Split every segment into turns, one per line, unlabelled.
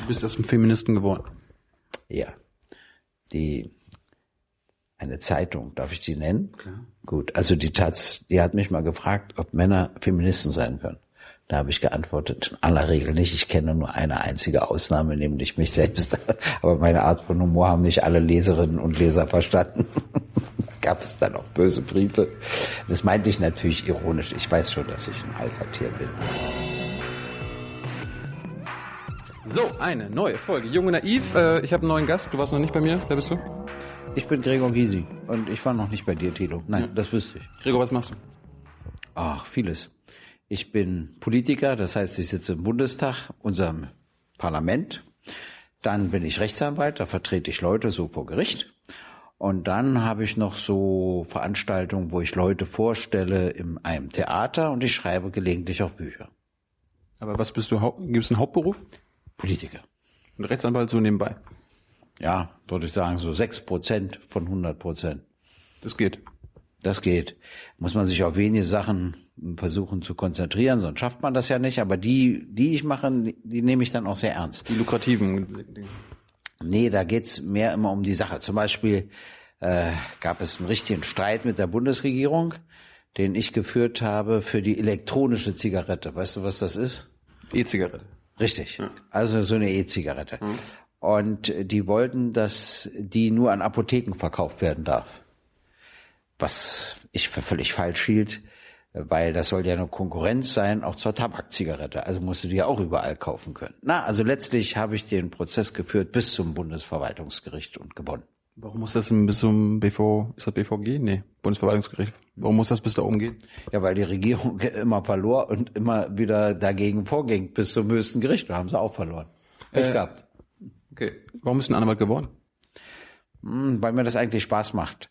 Du bist erst ein Feministen geworden.
Ja. Die eine Zeitung, darf ich die nennen?
Klar.
Gut, also die Taz, die hat mich mal gefragt, ob Männer Feministen sein können. Da habe ich geantwortet, in aller Regel nicht. Ich kenne nur eine einzige Ausnahme, nämlich mich selbst. Aber meine Art von Humor haben nicht alle Leserinnen und Leser verstanden. Gab es dann auch böse Briefe. Das meinte ich natürlich ironisch. Ich weiß schon, dass ich ein Alpha-Tier bin.
So, eine neue Folge. Junge Naiv. Äh, ich habe einen neuen Gast. Du warst noch nicht bei mir. Wer bist du?
Ich bin Gregor Gysi und ich war noch nicht bei dir, Tilo. Nein,
Ja.
das wüsste ich.
Gregor, was machst du?
Ach, vieles. Ich bin Politiker, das heißt, ich sitze im Bundestag, unserem Parlament. Dann bin ich Rechtsanwalt, da vertrete ich Leute so vor Gericht. Und dann habe ich noch so Veranstaltungen, wo ich Leute vorstelle in einem Theater und ich schreibe gelegentlich auch Bücher.
Aber was bist du? Gibt es einen Hauptberuf?
Politiker.
Ein Rechtsanwalt so nebenbei.
Ja, würde ich sagen, so sechs Prozent von 100 Prozent.
Das geht.
Das geht. Muss man sich auf wenige Sachen versuchen zu konzentrieren, sonst schafft man das ja nicht. Aber die, die ich mache, die nehme ich dann auch sehr ernst.
Die lukrativen Dinge.
Nee, da geht's mehr immer um die Sache. Zum Beispiel äh, gab es einen richtigen Streit mit der Bundesregierung, den ich geführt habe für die elektronische Zigarette. Weißt du, was das ist?
E-Zigarette.
Richtig. Also so eine E-Zigarette. Und äh, die wollten, dass die nur an Apotheken verkauft werden darf. Was ich für völlig falsch hielt, weil das soll ja eine Konkurrenz sein, auch zur Tabakzigarette. Also musst du die ja auch überall kaufen können. Na, also letztlich habe ich den Prozess geführt bis zum Bundesverwaltungsgericht und gewonnen.
Warum muss das denn bis zum BV, ist das BVG? Nee, Bundesverwaltungsgericht. Warum muss das bis da oben gehen?
Ja, weil die Regierung immer verlor und immer wieder dagegen vorging bis zum höchsten Gericht. Da haben sie auch verloren. Pech
Äh,
gehabt.
Okay. Warum ist ein Anwalt geworden?
Hm, weil mir das eigentlich Spaß macht,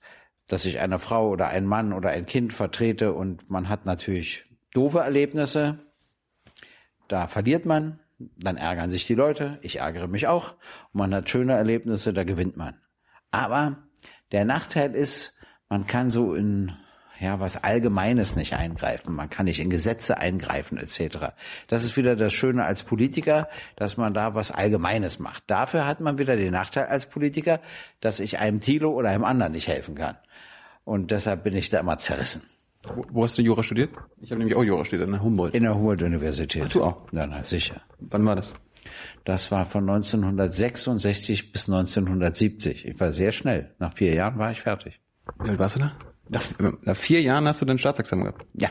dass ich eine Frau oder einen Mann oder ein Kind vertrete und man hat natürlich doofe Erlebnisse. Da verliert man, dann ärgern sich die Leute, ich ärgere mich auch. Und man hat schöne Erlebnisse, da gewinnt man. Aber der Nachteil ist, man kann so in ja, was Allgemeines nicht eingreifen. Man kann nicht in Gesetze eingreifen, etc. Das ist wieder das Schöne als Politiker, dass man da was Allgemeines macht. Dafür hat man wieder den Nachteil als Politiker, dass ich einem Thilo oder einem anderen nicht helfen kann. Und deshalb bin ich da immer zerrissen.
Wo, wo hast du Jura studiert? Ich habe nämlich auch Jura studiert, an der Humboldt.
In der Humboldt-Universität.
Ach, du auch?
Ja, na, sicher.
Wann war das?
Das war von 1966 bis 1970. Ich war sehr schnell. Nach vier Jahren war ich fertig.
Wie alt warst du da? Nach, nach vier Jahren hast du dein Staatsexamen gehabt.
Ja,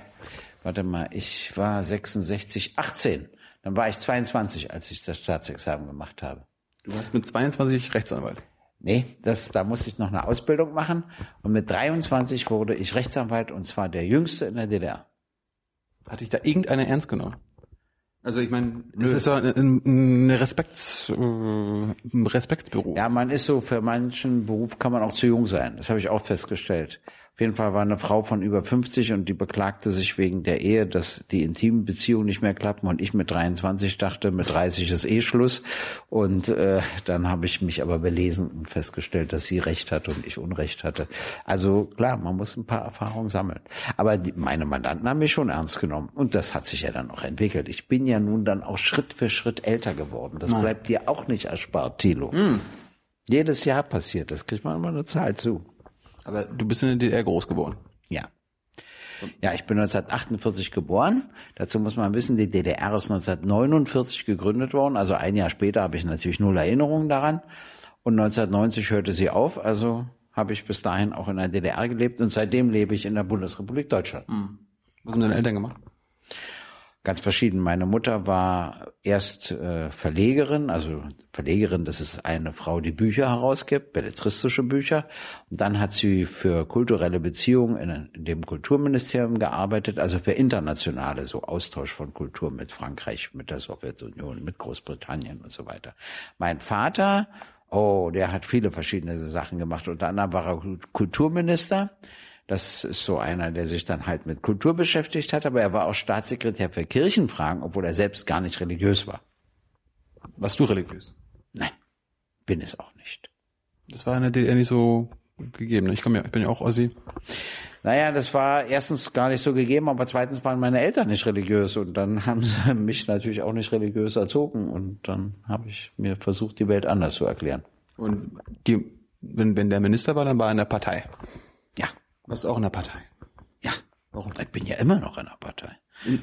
warte mal, ich war 66, 18. Dann war ich 22, als ich das Staatsexamen gemacht habe.
Du warst mit 22 Rechtsanwalt.
Nee, das, da musste ich noch eine Ausbildung machen. Und mit 23 wurde ich Rechtsanwalt und zwar der jüngste in der DDR.
Hatte ich da irgendeiner ernst genommen? Also ich meine, das ist ja ein, ein Respekts, äh, ein Respektsberuf.
Ja, man ist so, für manchen Beruf kann man auch zu jung sein. Das habe ich auch festgestellt. Auf jeden Fall war eine Frau von über 50 und die beklagte sich wegen der Ehe, dass die intimen Beziehungen nicht mehr klappen und ich mit 23 dachte, mit 30 ist eh Schluss. Und äh, dann habe ich mich aber belesen und festgestellt, dass sie recht hatte und ich Unrecht hatte. Also klar, man muss ein paar Erfahrungen sammeln. Aber die, meine Mandanten haben mich schon ernst genommen und das hat sich ja dann auch entwickelt. Ich bin ja nun dann auch Schritt für Schritt älter geworden. Das bleibt dir auch nicht erspart, Thilo. Jedes Jahr passiert, das kriegt man immer eine Zahl zu.
Aber du bist in der DDR groß geworden.
Ja. Ja, ich bin 1948 geboren. Dazu muss man wissen, die DDR ist 1949 gegründet worden. Also ein Jahr später habe ich natürlich null Erinnerungen daran. Und 1990 hörte sie auf. Also habe ich bis dahin auch in der DDR gelebt und seitdem lebe ich in der Bundesrepublik Deutschland.
Was haben deine Eltern gemacht?
Ganz verschieden. Meine Mutter war erst äh, Verlegerin, also Verlegerin, das ist eine Frau, die Bücher herausgibt, belletristische Bücher. Und dann hat sie für kulturelle Beziehungen in, dem Kulturministerium gearbeitet, also für internationale, so Austausch von Kultur mit Frankreich, mit der Sowjetunion, mit Großbritannien und so weiter. Mein Vater, oh, der hat viele verschiedene Sachen gemacht. Unter anderem war er Kulturminister. Das ist so einer, der sich dann halt mit Kultur beschäftigt hat, aber er war auch Staatssekretär für Kirchenfragen, obwohl er selbst gar nicht religiös war.
Warst du religiös?
Nein, bin es auch nicht.
Das war in der DDR nicht so gegeben. Ich komme ja, ich bin ja auch Ossi.
Naja, das war erstens gar nicht so gegeben, aber zweitens waren meine Eltern nicht religiös und dann haben sie mich natürlich auch nicht religiös erzogen und dann habe ich mir versucht, die Welt anders zu erklären.
Und die, wenn, wenn der Minister war, dann war er in der Partei. Warst du auch in der Partei?
Ja. Warum? Ich bin ja immer noch in der Partei.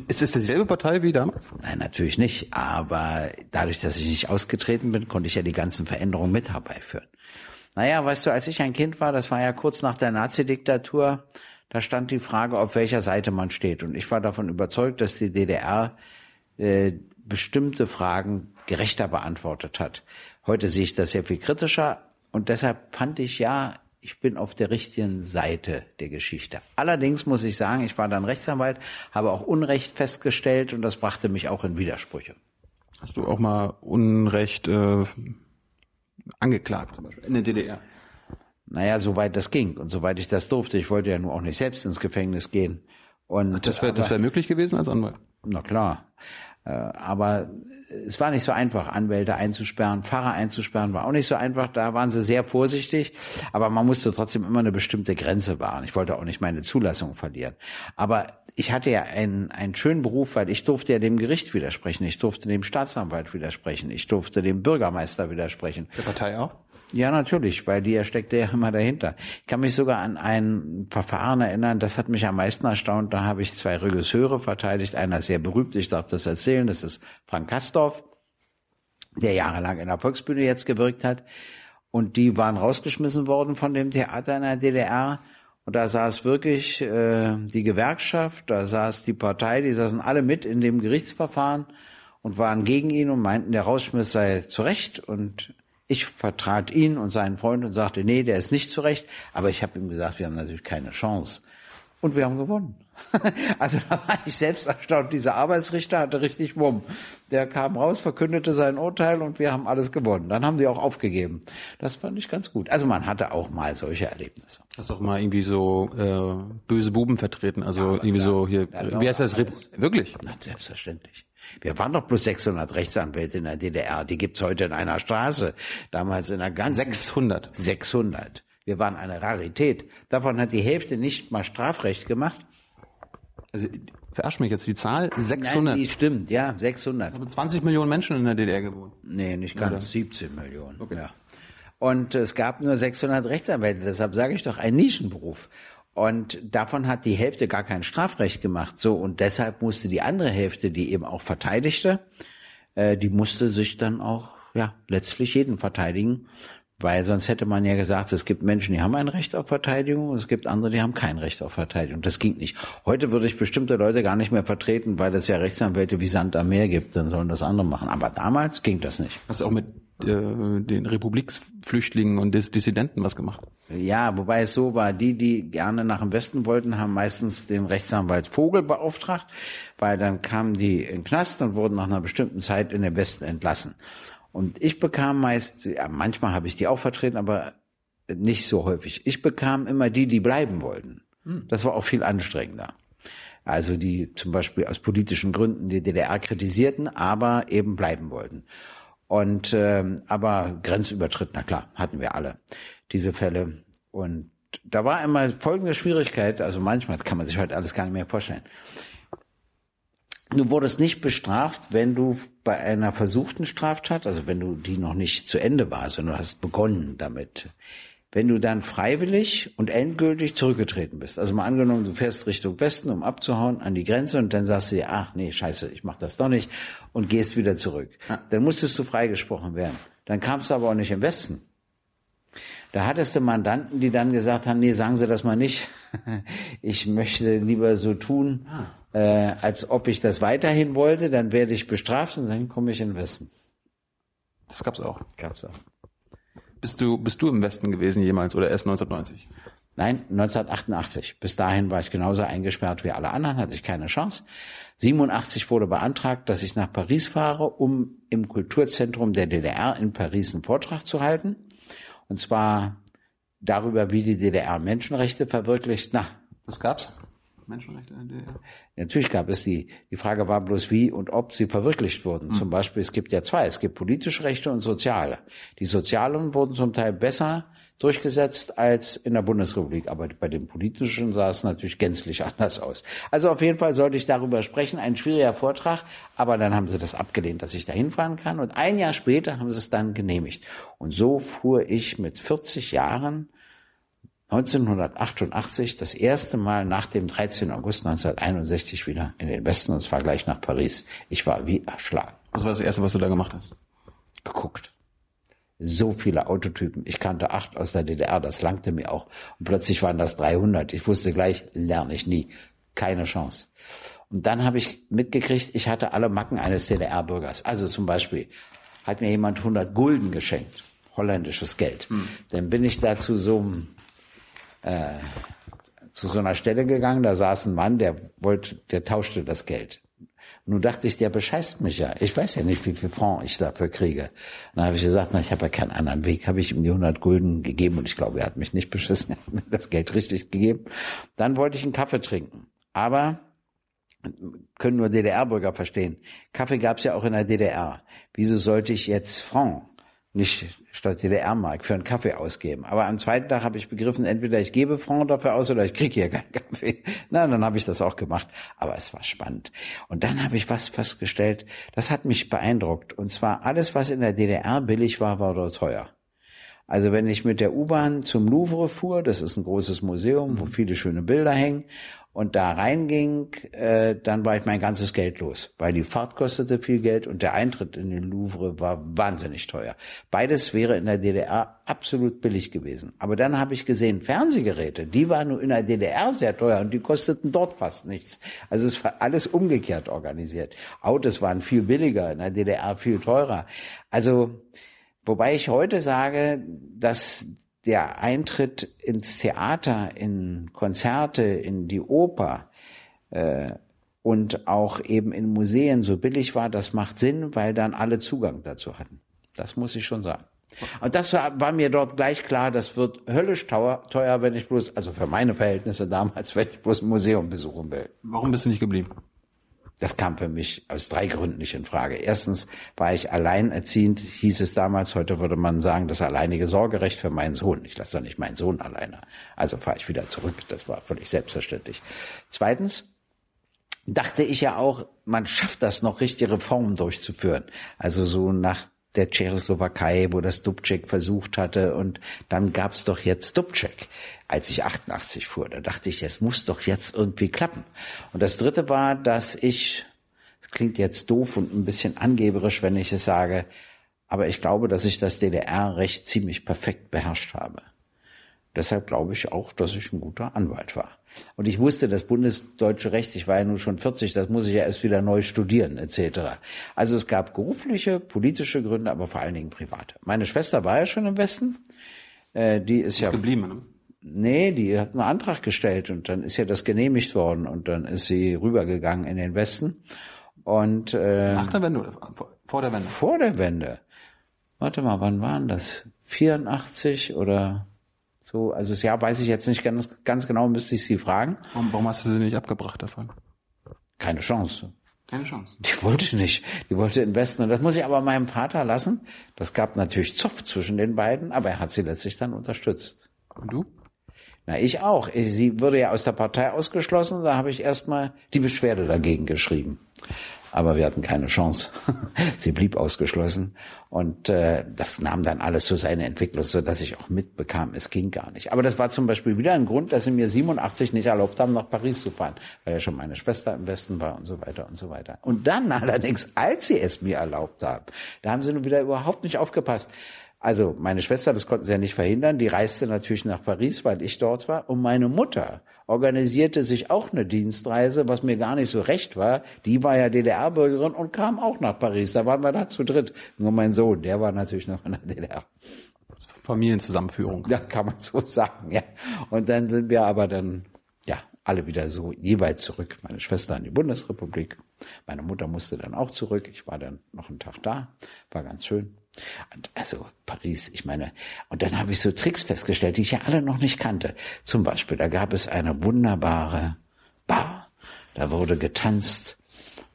Ist es dieselbe Partei wie damals?
Nein, natürlich nicht. Aber dadurch, dass ich nicht ausgetreten bin, konnte ich ja die ganzen Veränderungen mit herbeiführen. Naja, weißt du, als ich ein Kind war, das war ja kurz nach der Nazi-Diktatur, da stand die Frage, auf welcher Seite man steht. Und ich war davon überzeugt, dass die DDR äh, bestimmte Fragen gerechter beantwortet hat. Heute sehe ich das sehr viel kritischer und deshalb fand ich ja, ich bin auf der richtigen Seite der Geschichte. Allerdings muss ich sagen, ich war dann Rechtsanwalt, habe auch Unrecht festgestellt und das brachte mich auch in Widersprüche.
Hast du auch mal Unrecht äh, angeklagt, zum Beispiel in der DDR?
Naja, soweit das ging und soweit ich das durfte. Ich wollte ja nur auch nicht selbst ins Gefängnis gehen. Und
Ach, das wäre das wär möglich gewesen als Anwalt?
Na klar. Äh, aber es war nicht so einfach, Anwälte einzusperren, Pfarrer einzusperren, war auch nicht so einfach. Da waren sie sehr vorsichtig, aber man musste trotzdem immer eine bestimmte Grenze wahren. Ich wollte auch nicht meine Zulassung verlieren. Aber ich hatte ja einen, einen schönen Beruf, weil ich durfte ja dem Gericht widersprechen, ich durfte dem Staatsanwalt widersprechen, ich durfte dem Bürgermeister widersprechen.
Der Partei auch?
Ja, natürlich, weil die steckte ja immer dahinter. Ich kann mich sogar an ein Verfahren erinnern, das hat mich am meisten erstaunt. Da habe ich zwei Regisseure verteidigt. Einer sehr berühmt, ich darf das erzählen, das ist Frank Kastorf, der jahrelang in der Volksbühne jetzt gewirkt hat. Und die waren rausgeschmissen worden von dem Theater in der DDR. Und da saß wirklich äh, die Gewerkschaft, da saß die Partei, die saßen alle mit in dem Gerichtsverfahren und waren gegen ihn und meinten, der Rausschmiss sei zu Recht. Und ich vertrat ihn und seinen Freund und sagte, nee, der ist nicht zurecht. Aber ich habe ihm gesagt, wir haben natürlich keine Chance. Und wir haben gewonnen. also da war ich selbst erstaunt. Dieser Arbeitsrichter hatte richtig Wumm. Der kam raus, verkündete sein Urteil und wir haben alles gewonnen. Dann haben sie auch aufgegeben. Das fand ich ganz gut. Also man hatte auch mal solche Erlebnisse.
Hast du auch mal irgendwie so äh, böse Buben vertreten? Also ja, irgendwie klar. so hier, wie heißt das? Wirklich?
Na, selbstverständlich. Wir waren doch plus 600 Rechtsanwälte in der DDR. Die gibt's heute in einer Straße. Damals in einer ganzen
600.
600. Wir waren eine Rarität. Davon hat die Hälfte nicht mal Strafrecht gemacht.
Also verarsch mich jetzt die Zahl 600. Nein,
die stimmt, ja, 600.
Aber 20 Millionen Menschen in der DDR gewohnt.
Nee, nicht ganz, Oder? 17 Millionen. Okay. Ja. Und es gab nur 600 Rechtsanwälte, deshalb sage ich doch ein Nischenberuf. Und davon hat die Hälfte gar kein Strafrecht gemacht. So, und deshalb musste die andere Hälfte, die eben auch verteidigte, äh, die musste sich dann auch, ja, letztlich jeden verteidigen. Weil sonst hätte man ja gesagt, es gibt Menschen, die haben ein Recht auf Verteidigung und es gibt andere, die haben kein Recht auf Verteidigung. Das ging nicht. Heute würde ich bestimmte Leute gar nicht mehr vertreten, weil es ja Rechtsanwälte wie Sand am Meer gibt, dann sollen das andere machen. Aber damals ging das nicht.
Hast du auch mit äh, den Republiksflüchtlingen und Dis Dissidenten was gemacht?
Ja, wobei es so war, die, die gerne nach dem Westen wollten, haben meistens den Rechtsanwalt Vogel beauftragt, weil dann kamen die in den Knast und wurden nach einer bestimmten Zeit in den Westen entlassen. Und ich bekam meist, ja, manchmal habe ich die auch vertreten, aber nicht so häufig. Ich bekam immer die, die bleiben wollten. Hm. Das war auch viel anstrengender. Also die zum Beispiel aus politischen Gründen die DDR kritisierten, aber eben bleiben wollten. Und ähm, aber Grenzübertritt, na klar, hatten wir alle diese Fälle. Und da war immer folgende Schwierigkeit, also manchmal kann man sich heute alles gar nicht mehr vorstellen. Du wurdest nicht bestraft, wenn du bei einer versuchten Straftat, also wenn du die noch nicht zu Ende war, sondern du hast begonnen damit. Wenn du dann freiwillig und endgültig zurückgetreten bist, also mal angenommen, du fährst Richtung Westen, um abzuhauen, an die Grenze und dann sagst du dir, ach nee, scheiße, ich mach das doch nicht und gehst wieder zurück. Dann musstest du freigesprochen werden. Dann kamst du aber auch nicht im Westen. Da hattest du Mandanten, die dann gesagt haben, nee, sagen Sie das mal nicht. Ich möchte lieber so tun, ah. Äh, als ob ich das weiterhin wollte, dann werde ich bestraft und dann komme ich in den Westen.
Das gab's auch.
Gab's auch.
Bist du, bist du im Westen gewesen jemals oder erst 1990?
Nein, 1988. Bis dahin war ich genauso eingesperrt wie alle anderen, hatte ich keine Chance. 87 wurde beantragt, dass ich nach Paris fahre, um im Kulturzentrum der DDR in Paris einen Vortrag zu halten. Und zwar darüber, wie die DDR Menschenrechte verwirklicht. Na,
was gab's? Menschenrechte in
der DDR? Natürlich gab es die. Die Frage war bloß, wie und ob sie verwirklicht wurden. Mhm. Zum Beispiel, es gibt ja zwei. Es gibt politische Rechte und soziale. Die sozialen wurden zum Teil besser durchgesetzt als in der Bundesrepublik. Aber bei den politischen sah es natürlich gänzlich anders aus. Also auf jeden Fall sollte ich darüber sprechen. Ein schwieriger Vortrag. Aber dann haben sie das abgelehnt, dass ich da hinfahren kann. Und ein Jahr später haben sie es dann genehmigt. Und so fuhr ich mit 40 Jahren 1988 das erste Mal nach dem 13. August 1961 wieder in den Westen und zwar gleich nach Paris. Ich war wie erschlagen.
Was war das erste, was du da gemacht hast?
Geguckt so viele Autotypen. Ich kannte acht aus der DDR, das langte mir auch. Und plötzlich waren das 300. Ich wusste gleich, lerne ich nie. Keine Chance. Und dann habe ich mitgekriegt, ich hatte alle Macken eines DDR-Bürgers. Also zum Beispiel hat mir jemand 100 Gulden geschenkt, holländisches Geld. Hm. Dann bin ich da zu so einem äh, zu so einer Stelle gegangen, da saß ein Mann, der wollte, der tauschte das Geld. Nun dachte ich, der bescheißt mich ja. Ich weiß ja nicht, wie viel Franc ich dafür kriege. Dann habe ich gesagt, na, ich habe ja keinen anderen Weg. Habe ich ihm die 100 Gulden gegeben und ich glaube, er hat mich nicht beschissen. Er hat mir das Geld richtig gegeben. Dann wollte ich einen Kaffee trinken. Aber können nur DDR-Bürger verstehen. Kaffee gab es ja auch in der DDR. Wieso sollte ich jetzt Franc nicht statt DDR-Mark für einen Kaffee ausgeben. Aber am zweiten Tag habe ich begriffen, entweder ich gebe Franc dafür aus oder ich kriege hier keinen Kaffee. Na, dann habe ich das auch gemacht. Aber es war spannend. Und dann habe ich was festgestellt, das hat mich beeindruckt. Und zwar alles, was in der DDR billig war, war dort teuer. Also wenn ich mit der U-Bahn zum Louvre fuhr, das ist ein großes Museum, wo mhm. viele schöne Bilder hängen, und da reinging, äh, dann war ich mein ganzes Geld los, weil die Fahrt kostete viel Geld und der Eintritt in den Louvre war wahnsinnig teuer. Beides wäre in der DDR absolut billig gewesen. Aber dann habe ich gesehen, Fernsehgeräte, die waren nur in der DDR sehr teuer und die kosteten dort fast nichts. Also es war alles umgekehrt organisiert. Autos waren viel billiger, in der DDR viel teurer. Also Wobei ich heute sage, dass der Eintritt ins Theater, in Konzerte, in die Oper äh, und auch eben in Museen so billig war, das macht Sinn, weil dann alle Zugang dazu hatten. Das muss ich schon sagen. Und das war, war mir dort gleich klar, das wird höllisch teuer, teuer, wenn ich bloß, also für meine Verhältnisse damals, wenn ich bloß ein Museum besuchen will.
Warum bist du nicht geblieben?
Das kam für mich aus drei Gründen nicht in Frage. Erstens war ich alleinerziehend, hieß es damals, heute würde man sagen, das alleinige Sorgerecht für meinen Sohn. Ich lasse doch nicht meinen Sohn alleine. Also fahre ich wieder zurück. Das war völlig selbstverständlich. Zweitens dachte ich ja auch, man schafft das noch, richtige Reformen durchzuführen. Also so nach der Tschechoslowakei, wo das Dubček versucht hatte. Und dann gab's doch jetzt Dubček, als ich 88 fuhr. Da dachte ich, es muss doch jetzt irgendwie klappen. Und das Dritte war, dass ich, es klingt jetzt doof und ein bisschen angeberisch, wenn ich es sage, aber ich glaube, dass ich das DDR-Recht ziemlich perfekt beherrscht habe. Deshalb glaube ich auch, dass ich ein guter Anwalt war. Und ich wusste, das bundesdeutsche Recht, ich war ja nun schon 40, das muss ich ja erst wieder neu studieren, etc. Also es gab berufliche, politische Gründe, aber vor allen Dingen private. Meine Schwester war ja schon im Westen. Äh, die ist, ist ja
geblieben. Ne?
Nee, die hat einen Antrag gestellt und dann ist ja das genehmigt worden und dann ist sie rübergegangen in den Westen. Und äh,
nach der Wende oder vor der Wende?
Vor der Wende. Warte mal, wann waren das? 84 oder so, also das Jahr weiß ich jetzt nicht ganz, ganz genau, müsste ich Sie fragen.
Warum, warum hast du sie nicht abgebracht davon?
Keine Chance.
Keine Chance.
Die wollte nicht. Die wollte investen. Und das muss ich aber meinem Vater lassen. Das gab natürlich Zoff zwischen den beiden, aber er hat sie letztlich dann unterstützt.
Und du?
Na, ich auch. Sie wurde ja aus der Partei ausgeschlossen. Da habe ich erstmal die Beschwerde dagegen geschrieben aber wir hatten keine Chance. Sie blieb ausgeschlossen und äh, das nahm dann alles so seine Entwicklung, so dass ich auch mitbekam, es ging gar nicht. Aber das war zum Beispiel wieder ein Grund, dass sie mir 87 nicht erlaubt haben, nach Paris zu fahren, weil ja schon meine Schwester im Westen war und so weiter und so weiter. Und dann allerdings, als sie es mir erlaubt haben, da haben sie nun wieder überhaupt nicht aufgepasst. Also meine Schwester, das konnten sie ja nicht verhindern, die reiste natürlich nach Paris, weil ich dort war. Und meine Mutter organisierte sich auch eine Dienstreise, was mir gar nicht so recht war. Die war ja DDR-Bürgerin und kam auch nach Paris. Da waren wir da zu dritt. Nur mein Sohn, der war natürlich noch in der DDR.
Familienzusammenführung.
Ja, kann man so sagen, ja. Und dann sind wir aber dann, ja, alle wieder so jeweils zurück. Meine Schwester in die Bundesrepublik. Meine Mutter musste dann auch zurück. Ich war dann noch einen Tag da. War ganz schön. Und also Paris, ich meine, und dann habe ich so Tricks festgestellt, die ich ja alle noch nicht kannte. Zum Beispiel, da gab es eine wunderbare Bar, da wurde getanzt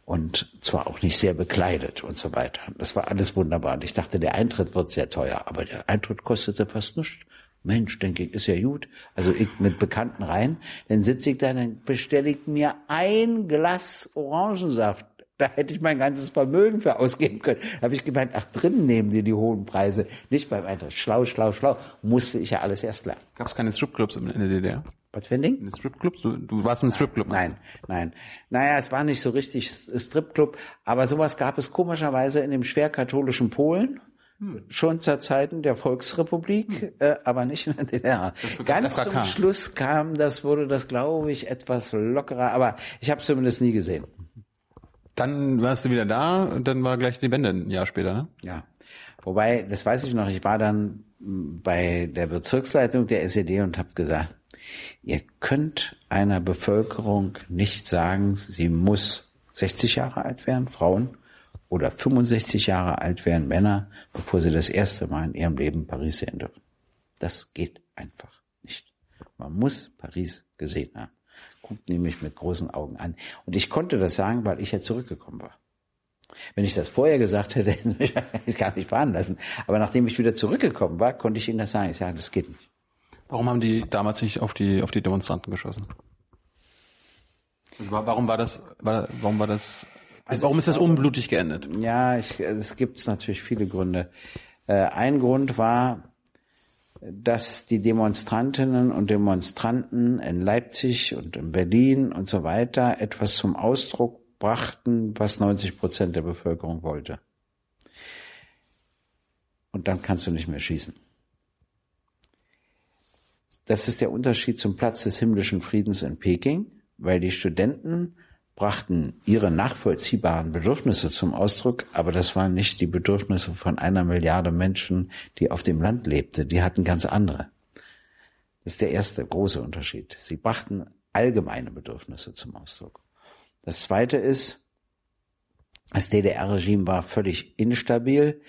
und zwar auch nicht sehr bekleidet und so weiter. Das war alles wunderbar. Und ich dachte, der Eintritt wird sehr teuer, aber der Eintritt kostete fast nichts. Mensch, denke ich, ist ja gut. Also ich mit Bekannten rein, dann sitze ich da, dann bestelle ich mir ein Glas Orangensaft. Da hätte ich mein ganzes Vermögen für ausgeben können. Da habe ich gemeint, ach, drinnen nehmen die die hohen Preise. Nicht beim Eintritt. Schlau, schlau, schlau. Musste ich ja alles erst lernen.
Gab es keine Stripclubs in der DDR?
Was für ein Ding?
In Stripclubs? Du, du warst im Stripclub?
Nein, nein. Naja, es war nicht so richtig Stripclub, aber sowas gab es komischerweise in dem schwer katholischen Polen. Hm. Schon zu Zeiten der Volksrepublik, hm. äh, aber nicht in der DDR. Ganz zum Schluss kam, das wurde das, glaube ich, etwas lockerer, aber ich habe zumindest nie gesehen.
Dann warst du wieder da und dann war gleich die Wende ein Jahr später, ne?
Ja. Wobei, das weiß ich noch, ich war dann bei der Bezirksleitung der SED und habe gesagt, ihr könnt einer Bevölkerung nicht sagen, sie muss 60 Jahre alt werden, Frauen, oder 65 Jahre alt werden Männer, bevor sie das erste Mal in ihrem Leben Paris sehen dürfen. Das geht einfach nicht. Man muss Paris gesehen haben. Guckt nämlich mit großen Augen an. Und ich konnte das sagen, weil ich ja zurückgekommen war. Wenn ich das vorher gesagt hätte, hätten sie mich gar nicht fahren lassen. Aber nachdem ich wieder zurückgekommen war, konnte ich ihnen das sagen. Ich sage, das geht nicht.
Warum haben die damals nicht auf die, auf die Demonstranten geschossen? Also warum war das, war, warum war das also Warum ist das unblutig geendet?
Ja, es gibt natürlich viele Gründe. Äh, ein Grund war, dass die Demonstrantinnen und Demonstranten in Leipzig und in Berlin und so weiter etwas zum Ausdruck brachten, was 90 Prozent der Bevölkerung wollte. Und dann kannst du nicht mehr schießen. Das ist der Unterschied zum Platz des himmlischen Friedens in Peking, weil die Studenten brachten ihre nachvollziehbaren Bedürfnisse zum Ausdruck, aber das waren nicht die Bedürfnisse von einer Milliarde Menschen, die auf dem Land lebte. Die hatten ganz andere. Das ist der erste große Unterschied. Sie brachten allgemeine Bedürfnisse zum Ausdruck. Das zweite ist, das DDR-Regime war völlig instabil,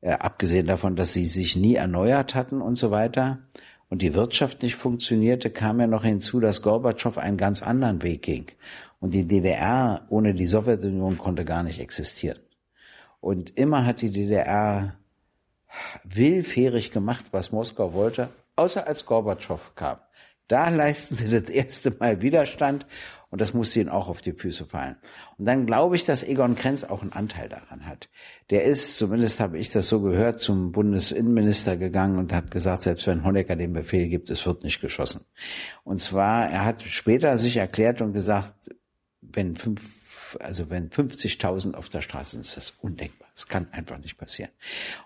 äh, abgesehen davon, dass sie sich nie erneuert hatten und so weiter. Und die Wirtschaft nicht funktionierte, kam ja noch hinzu, dass Gorbatschow einen ganz anderen Weg ging. Und die DDR ohne die Sowjetunion konnte gar nicht existieren. Und immer hat die DDR willfährig gemacht, was Moskau wollte, außer als Gorbatschow kam. Da leisten sie das erste Mal Widerstand und das musste ihnen auch auf die Füße fallen. Und dann glaube ich, dass Egon Krenz auch einen Anteil daran hat. Der ist, zumindest habe ich das so gehört, zum Bundesinnenminister gegangen und hat gesagt, selbst wenn Honecker den Befehl gibt, es wird nicht geschossen. Und zwar, er hat später sich erklärt und gesagt, wenn fünf, also wenn 50.000 auf der Straße sind, ist das undenkbar. Das kann einfach nicht passieren.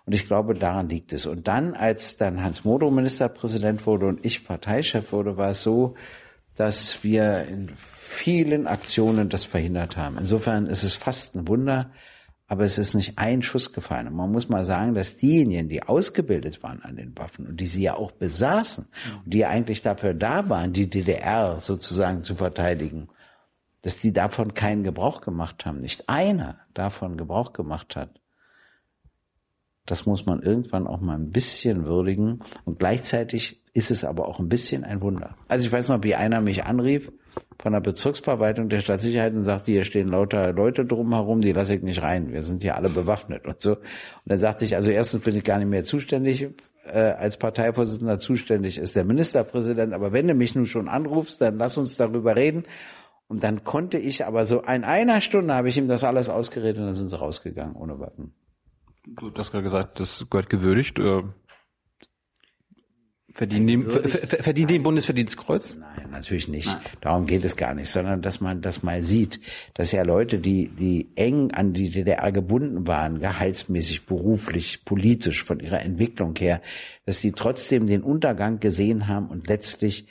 Und ich glaube, daran liegt es. Und dann, als dann Hans Modo Ministerpräsident wurde und ich Parteichef wurde, war es so, dass wir in vielen Aktionen das verhindert haben. Insofern ist es fast ein Wunder, aber es ist nicht ein Schuss gefallen. Und man muss mal sagen, dass diejenigen, die ausgebildet waren an den Waffen und die sie ja auch besaßen und die eigentlich dafür da waren, die DDR sozusagen zu verteidigen, dass die davon keinen Gebrauch gemacht haben, nicht einer davon Gebrauch gemacht hat. Das muss man irgendwann auch mal ein bisschen würdigen. Und gleichzeitig ist es aber auch ein bisschen ein Wunder. Also ich weiß noch, wie einer mich anrief von der Bezirksverwaltung der Stadtsicherheit und sagte, hier stehen lauter Leute drumherum, die lasse ich nicht rein. Wir sind hier alle bewaffnet und so. Und dann sagte ich, also erstens bin ich gar nicht mehr zuständig äh, als Parteivorsitzender zuständig ist der Ministerpräsident. Aber wenn du mich nun schon anrufst, dann lass uns darüber reden. Und dann konnte ich aber so in einer Stunde habe ich ihm das alles ausgeredet und dann sind sie rausgegangen ohne Waffen.
Du hast gerade gesagt, das gehört gewürdigt. Äh, verdienen die, verdienen die ein Bundesverdienstkreuz?
Nein, natürlich nicht. Nein. Darum geht es gar nicht, sondern dass man das mal sieht, dass ja Leute, die, die eng an die DDR gebunden waren, gehaltsmäßig, beruflich, politisch, von ihrer Entwicklung her, dass die trotzdem den Untergang gesehen haben und letztlich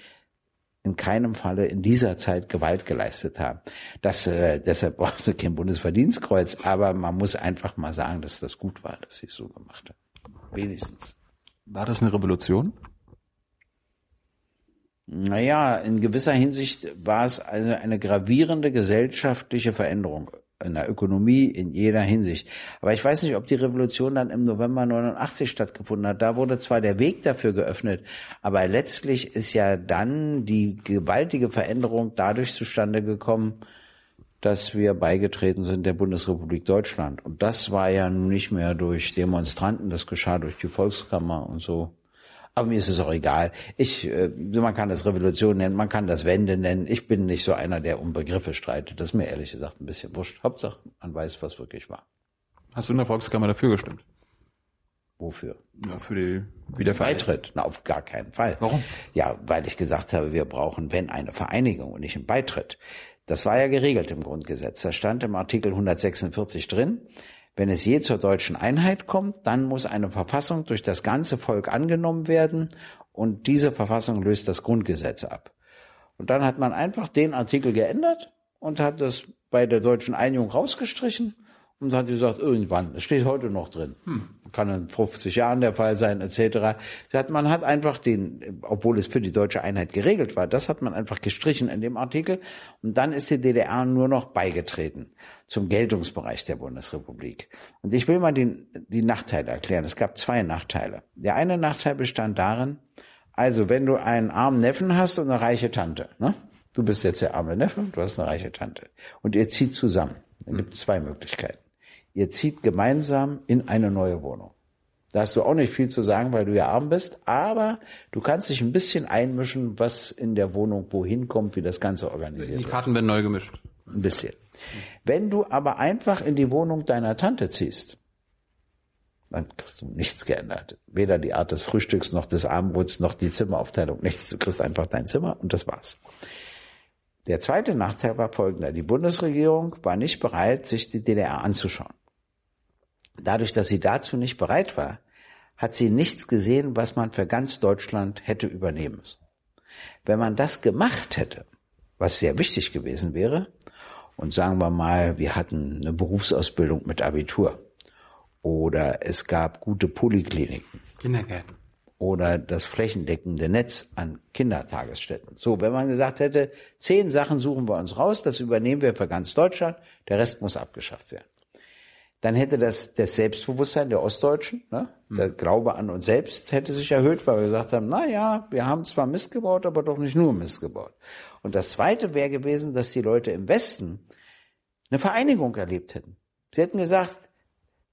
in keinem Falle in dieser Zeit Gewalt geleistet haben. Das, äh, deshalb brauchst du kein Bundesverdienstkreuz, aber man muss einfach mal sagen, dass das gut war, dass sie es so gemacht haben. Wenigstens.
War das eine Revolution?
Naja, in gewisser Hinsicht war es also eine gravierende gesellschaftliche Veränderung in der Ökonomie in jeder Hinsicht. Aber ich weiß nicht, ob die Revolution dann im November 89 stattgefunden hat. Da wurde zwar der Weg dafür geöffnet, aber letztlich ist ja dann die gewaltige Veränderung dadurch zustande gekommen, dass wir beigetreten sind der Bundesrepublik Deutschland. Und das war ja nun nicht mehr durch Demonstranten, das geschah durch die Volkskammer und so. Aber mir ist es auch egal. Ich, äh, man kann das Revolution nennen, man kann das Wende nennen. Ich bin nicht so einer, der um Begriffe streitet. Das ist mir ehrlich gesagt ein bisschen wurscht. Hauptsache, man weiß, was wirklich war.
Hast du in der Volkskammer dafür gestimmt?
Wofür?
Ja, für die Wiedervereinigung.
Beitritt? Na, auf gar keinen Fall.
Warum?
Ja, weil ich gesagt habe, wir brauchen, wenn eine Vereinigung und nicht einen Beitritt. Das war ja geregelt im Grundgesetz. Da stand im Artikel 146 drin, wenn es je zur deutschen Einheit kommt, dann muss eine Verfassung durch das ganze Volk angenommen werden und diese Verfassung löst das Grundgesetz ab. Und dann hat man einfach den Artikel geändert und hat das bei der deutschen Einigung rausgestrichen und hat gesagt, irgendwann, es steht heute noch drin. Hm. Kann in 50 Jahren der Fall sein, etc. Man hat einfach den, obwohl es für die deutsche Einheit geregelt war, das hat man einfach gestrichen in dem Artikel. Und dann ist die DDR nur noch beigetreten zum Geltungsbereich der Bundesrepublik. Und ich will mal die, die Nachteile erklären. Es gab zwei Nachteile. Der eine Nachteil bestand darin, also wenn du einen armen Neffen hast und eine reiche Tante, ne? Du bist jetzt der arme Neffe, du hast eine reiche Tante. Und ihr zieht zusammen. Dann gibt es zwei Möglichkeiten. Ihr zieht gemeinsam in eine neue Wohnung. Da hast du auch nicht viel zu sagen, weil du ja arm bist, aber du kannst dich ein bisschen einmischen, was in der Wohnung wohin kommt, wie das Ganze organisiert wird.
Die Karten werden neu gemischt.
Ein bisschen. Wenn du aber einfach in die Wohnung deiner Tante ziehst, dann kriegst du nichts geändert. Weder die Art des Frühstücks noch des Abendbrots noch die Zimmeraufteilung, nichts. Du kriegst einfach dein Zimmer und das war's. Der zweite Nachteil war folgender. Die Bundesregierung war nicht bereit, sich die DDR anzuschauen. Dadurch, dass sie dazu nicht bereit war, hat sie nichts gesehen, was man für ganz Deutschland hätte übernehmen müssen. Wenn man das gemacht hätte, was sehr wichtig gewesen wäre, und sagen wir mal, wir hatten eine Berufsausbildung mit Abitur oder es gab gute Polikliniken.
Kindergärten.
Oder das flächendeckende Netz an Kindertagesstätten. So, wenn man gesagt hätte, zehn Sachen suchen wir uns raus, das übernehmen wir für ganz Deutschland, der Rest muss abgeschafft werden dann hätte das, das Selbstbewusstsein der Ostdeutschen, ne, der hm. Glaube an uns selbst hätte sich erhöht, weil wir gesagt haben, na ja, wir haben zwar Mist gebaut, aber doch nicht nur Mist gebaut. Und das zweite wäre gewesen, dass die Leute im Westen eine Vereinigung erlebt hätten. Sie hätten gesagt,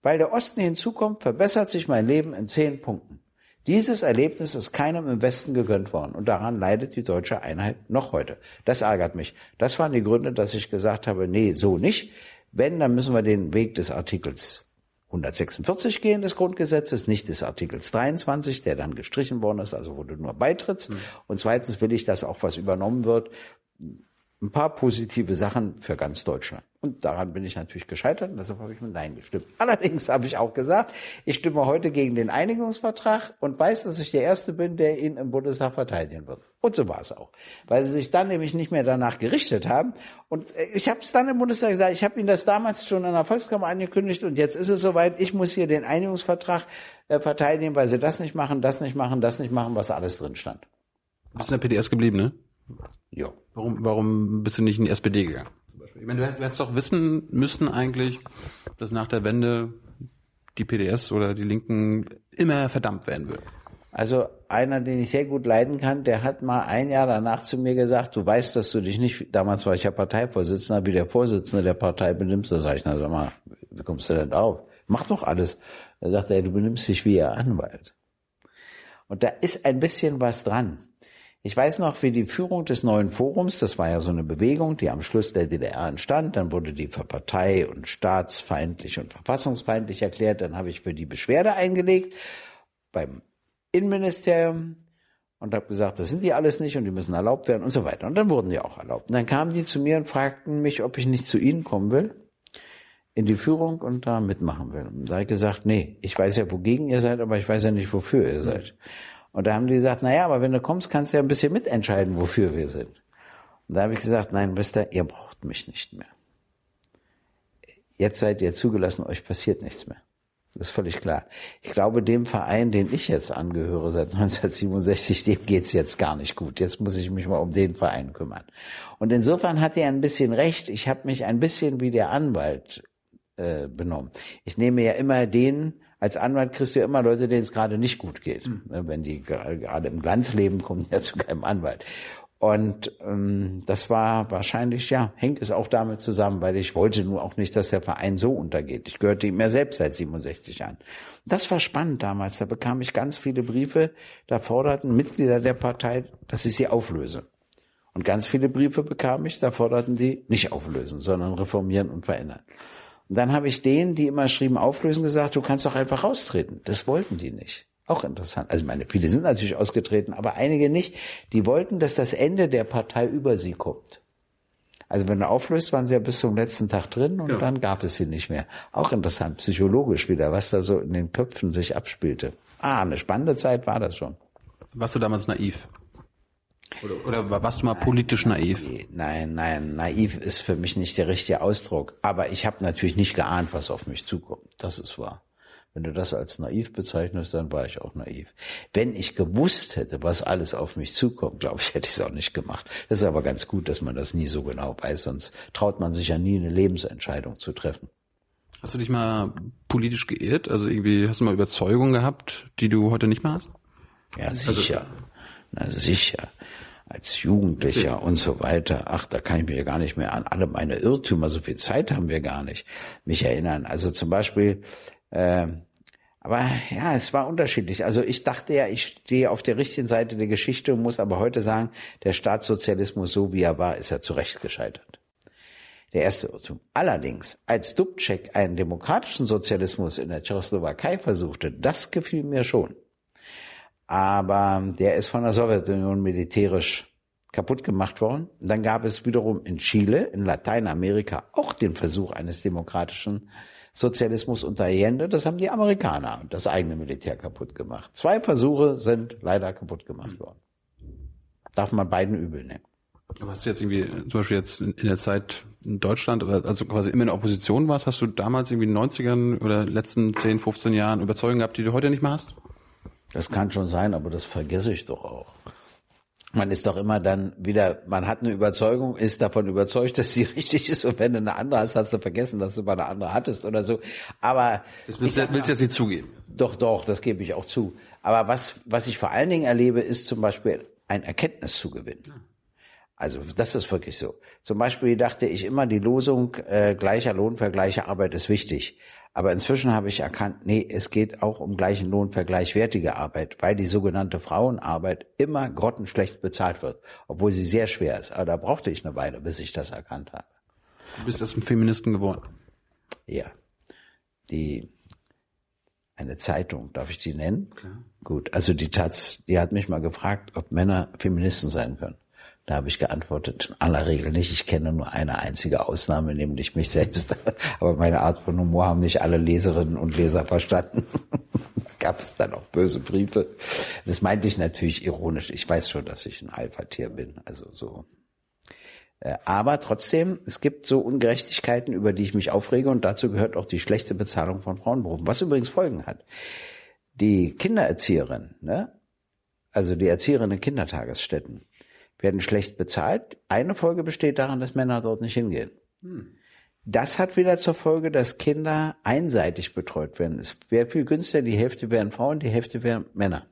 weil der Osten hinzukommt, verbessert sich mein Leben in zehn Punkten. Dieses Erlebnis ist keinem im Westen gegönnt worden und daran leidet die deutsche Einheit noch heute. Das ärgert mich. Das waren die Gründe, dass ich gesagt habe, nee, so nicht. Wenn, dann müssen wir den Weg des Artikels 146 gehen des Grundgesetzes, nicht des Artikels 23, der dann gestrichen worden ist, also wo du nur beitrittst. Mhm. Und zweitens will ich, dass auch was übernommen wird, ein paar positive Sachen für ganz Deutschland. Und daran bin ich natürlich gescheitert und deshalb habe ich mit Nein gestimmt. Allerdings habe ich auch gesagt, ich stimme heute gegen den Einigungsvertrag und weiß, dass ich der Erste bin, der ihn im Bundestag verteidigen wird. Und so war es auch. Weil sie sich dann nämlich nicht mehr danach gerichtet haben. Und äh, ich habe es dann im Bundestag gesagt, ich habe Ihnen das damals schon in der Volkskammer angekündigt und jetzt ist es soweit, ich muss hier den Einigungsvertrag äh, verteidigen, weil sie das nicht machen, das nicht machen, das nicht machen, was alles drin stand.
Bist in der PDS geblieben, ne?
Ja.
Warum, warum bist du nicht in die SPD gegangen? Ich meine, du hättest doch wissen müssen eigentlich, dass nach der Wende die PDS oder die Linken immer verdammt werden würden.
Also einer, den ich sehr gut leiden kann, der hat mal ein Jahr danach zu mir gesagt, du weißt, dass du dich nicht, damals war ich ja Parteivorsitzender, wie der Vorsitzende der Partei benimmst. Da sag ich, na sag mal, wie kommst du denn drauf? Mach doch alles. Da sagt er, du benimmst dich wie ihr Anwalt. Und da ist ein bisschen was dran. Ich weiß noch, wie die Führung des neuen Forums, das war ja so eine Bewegung, die am Schluss der DDR entstand, dann wurde die für Partei und staatsfeindlich und verfassungsfeindlich erklärt, dann habe ich für die Beschwerde eingelegt beim Innenministerium und habe gesagt, das sind die alles nicht und die müssen erlaubt werden und so weiter. Und dann wurden die auch erlaubt. Und dann kamen die zu mir und fragten mich, ob ich nicht zu ihnen kommen will in die Führung und da mitmachen will. Und da habe ich gesagt, nee, ich weiß ja, wogegen ihr seid, aber ich weiß ja nicht, wofür ihr seid. Und da haben die gesagt, na ja, aber wenn du kommst, kannst du ja ein bisschen mitentscheiden, wofür wir sind. Und da habe ich gesagt, nein, wisst ihr, ihr braucht mich nicht mehr. Jetzt seid ihr zugelassen, euch passiert nichts mehr. Das ist völlig klar. Ich glaube, dem Verein, den ich jetzt angehöre seit 1967, dem geht's jetzt gar nicht gut. Jetzt muss ich mich mal um den Verein kümmern. Und insofern hat er ein bisschen recht. Ich habe mich ein bisschen wie der Anwalt äh, benommen. Ich nehme ja immer den, als Anwalt kriegst du ja immer Leute, denen es gerade nicht gut geht. Mhm. Wenn die gerade im Glanzleben kommen, ja zu keinem Anwalt. Und ähm, das war wahrscheinlich, ja, hängt es auch damit zusammen, weil ich wollte nur auch nicht, dass der Verein so untergeht. Ich gehörte ihm ja selbst seit 67 an. Das war spannend damals. Da bekam ich ganz viele Briefe, da forderten Mitglieder der Partei, dass ich sie auflöse. Und ganz viele Briefe bekam ich, da forderten sie nicht auflösen, sondern reformieren und verändern. Und dann habe ich denen, die immer schrieben, auflösen, gesagt, du kannst doch einfach austreten. Das wollten die nicht. Auch interessant. Also meine, viele sind natürlich ausgetreten, aber einige nicht. Die wollten, dass das Ende der Partei über sie kommt. Also wenn du auflöst, waren sie ja bis zum letzten Tag drin und ja. dann gab es sie nicht mehr. Auch interessant, psychologisch wieder, was da so in den Köpfen sich abspielte. Ah, eine spannende Zeit war das schon.
Warst du damals naiv? Oder, oder warst du mal politisch naiv?
Nein, nein, naiv ist für mich nicht der richtige Ausdruck. Aber ich habe natürlich nicht geahnt, was auf mich zukommt. Das ist wahr. Wenn du das als naiv bezeichnest, dann war ich auch naiv. Wenn ich gewusst hätte, was alles auf mich zukommt, glaube ich, hätte ich es auch nicht gemacht. Das ist aber ganz gut, dass man das nie so genau weiß, sonst traut man sich ja nie eine Lebensentscheidung zu treffen.
Hast du dich mal politisch geirrt? Also irgendwie hast du mal Überzeugungen gehabt, die du heute nicht mehr hast?
Ja, also sicher. Also, Na sicher als Jugendlicher und so weiter. Ach, da kann ich mir gar nicht mehr an alle meine Irrtümer, so viel Zeit haben wir gar nicht, mich erinnern. Also zum Beispiel, äh, aber ja, es war unterschiedlich. Also ich dachte ja, ich stehe auf der richtigen Seite der Geschichte und muss aber heute sagen, der Staatssozialismus, so wie er war, ist ja zu Recht gescheitert. Der erste Irrtum. Allerdings, als Dubček einen demokratischen Sozialismus in der Tschechoslowakei versuchte, das gefiel mir schon. Aber der ist von der Sowjetunion militärisch kaputt gemacht worden. Und dann gab es wiederum in Chile, in Lateinamerika, auch den Versuch eines demokratischen Sozialismus unter Allende, das haben die Amerikaner und das eigene Militär kaputt gemacht. Zwei Versuche sind leider kaputt gemacht worden. Darf man beiden übel nehmen.
Aber hast du jetzt irgendwie, zum Beispiel jetzt in der Zeit in Deutschland, also quasi immer in der Opposition warst, hast du damals irgendwie in den 90ern oder letzten 10, 15 Jahren Überzeugungen gehabt, die du heute nicht mehr hast?
Das kann schon sein, aber das vergesse ich doch auch man ist doch immer dann wieder, man hat eine Überzeugung, ist davon überzeugt, dass sie richtig ist und wenn du eine andere hast, hast du vergessen, dass du mal eine andere hattest oder so. Aber
das willst, du willst jetzt nicht zugeben.
Doch, doch, das gebe ich auch zu. Aber was, was ich vor allen Dingen erlebe, ist zum Beispiel ein Erkenntniszugewinn. Also das ist wirklich so. Zum Beispiel dachte ich immer, die Losung äh, gleicher Lohn für gleiche Arbeit ist wichtig. Aber inzwischen habe ich erkannt, nee, es geht auch um gleichen Lohn für gleichwertige Arbeit, weil die sogenannte Frauenarbeit immer grottenschlecht bezahlt wird, obwohl sie sehr schwer ist. Aber da brauchte ich eine Weile, bis ich das erkannt habe.
Du bist erst ein Feministen geworden.
Ja. Die eine Zeitung, darf ich die nennen? Klar. Gut, also die Taz, die hat mich mal gefragt, ob Männer Feministen sein können. Da habe ich geantwortet, in aller Regel nicht. Ich kenne nur eine einzige Ausnahme, nämlich mich selbst. Aber meine Art von Humor haben nicht alle Leserinnen und Leser verstanden. Gab es dann auch böse Briefe. Das meinte ich natürlich ironisch. Ich weiß schon, dass ich ein Alpha-Tier bin. Also so. Äh, aber trotzdem, es gibt so Ungerechtigkeiten, über die ich mich aufrege und dazu gehört auch die schlechte Bezahlung von Frauenberufen, was übrigens Folgen hat. Die Kindererzieherin, ne? also die Erzieherin in Kindertagesstätten, werden schlecht bezahlt. Eine Folge besteht daran, dass Männer dort nicht hingehen. Hm. Das hat wieder zur Folge, dass Kinder einseitig betreut werden. Es wäre viel günstiger, die Hälfte wären Frauen, die Hälfte wären Männer.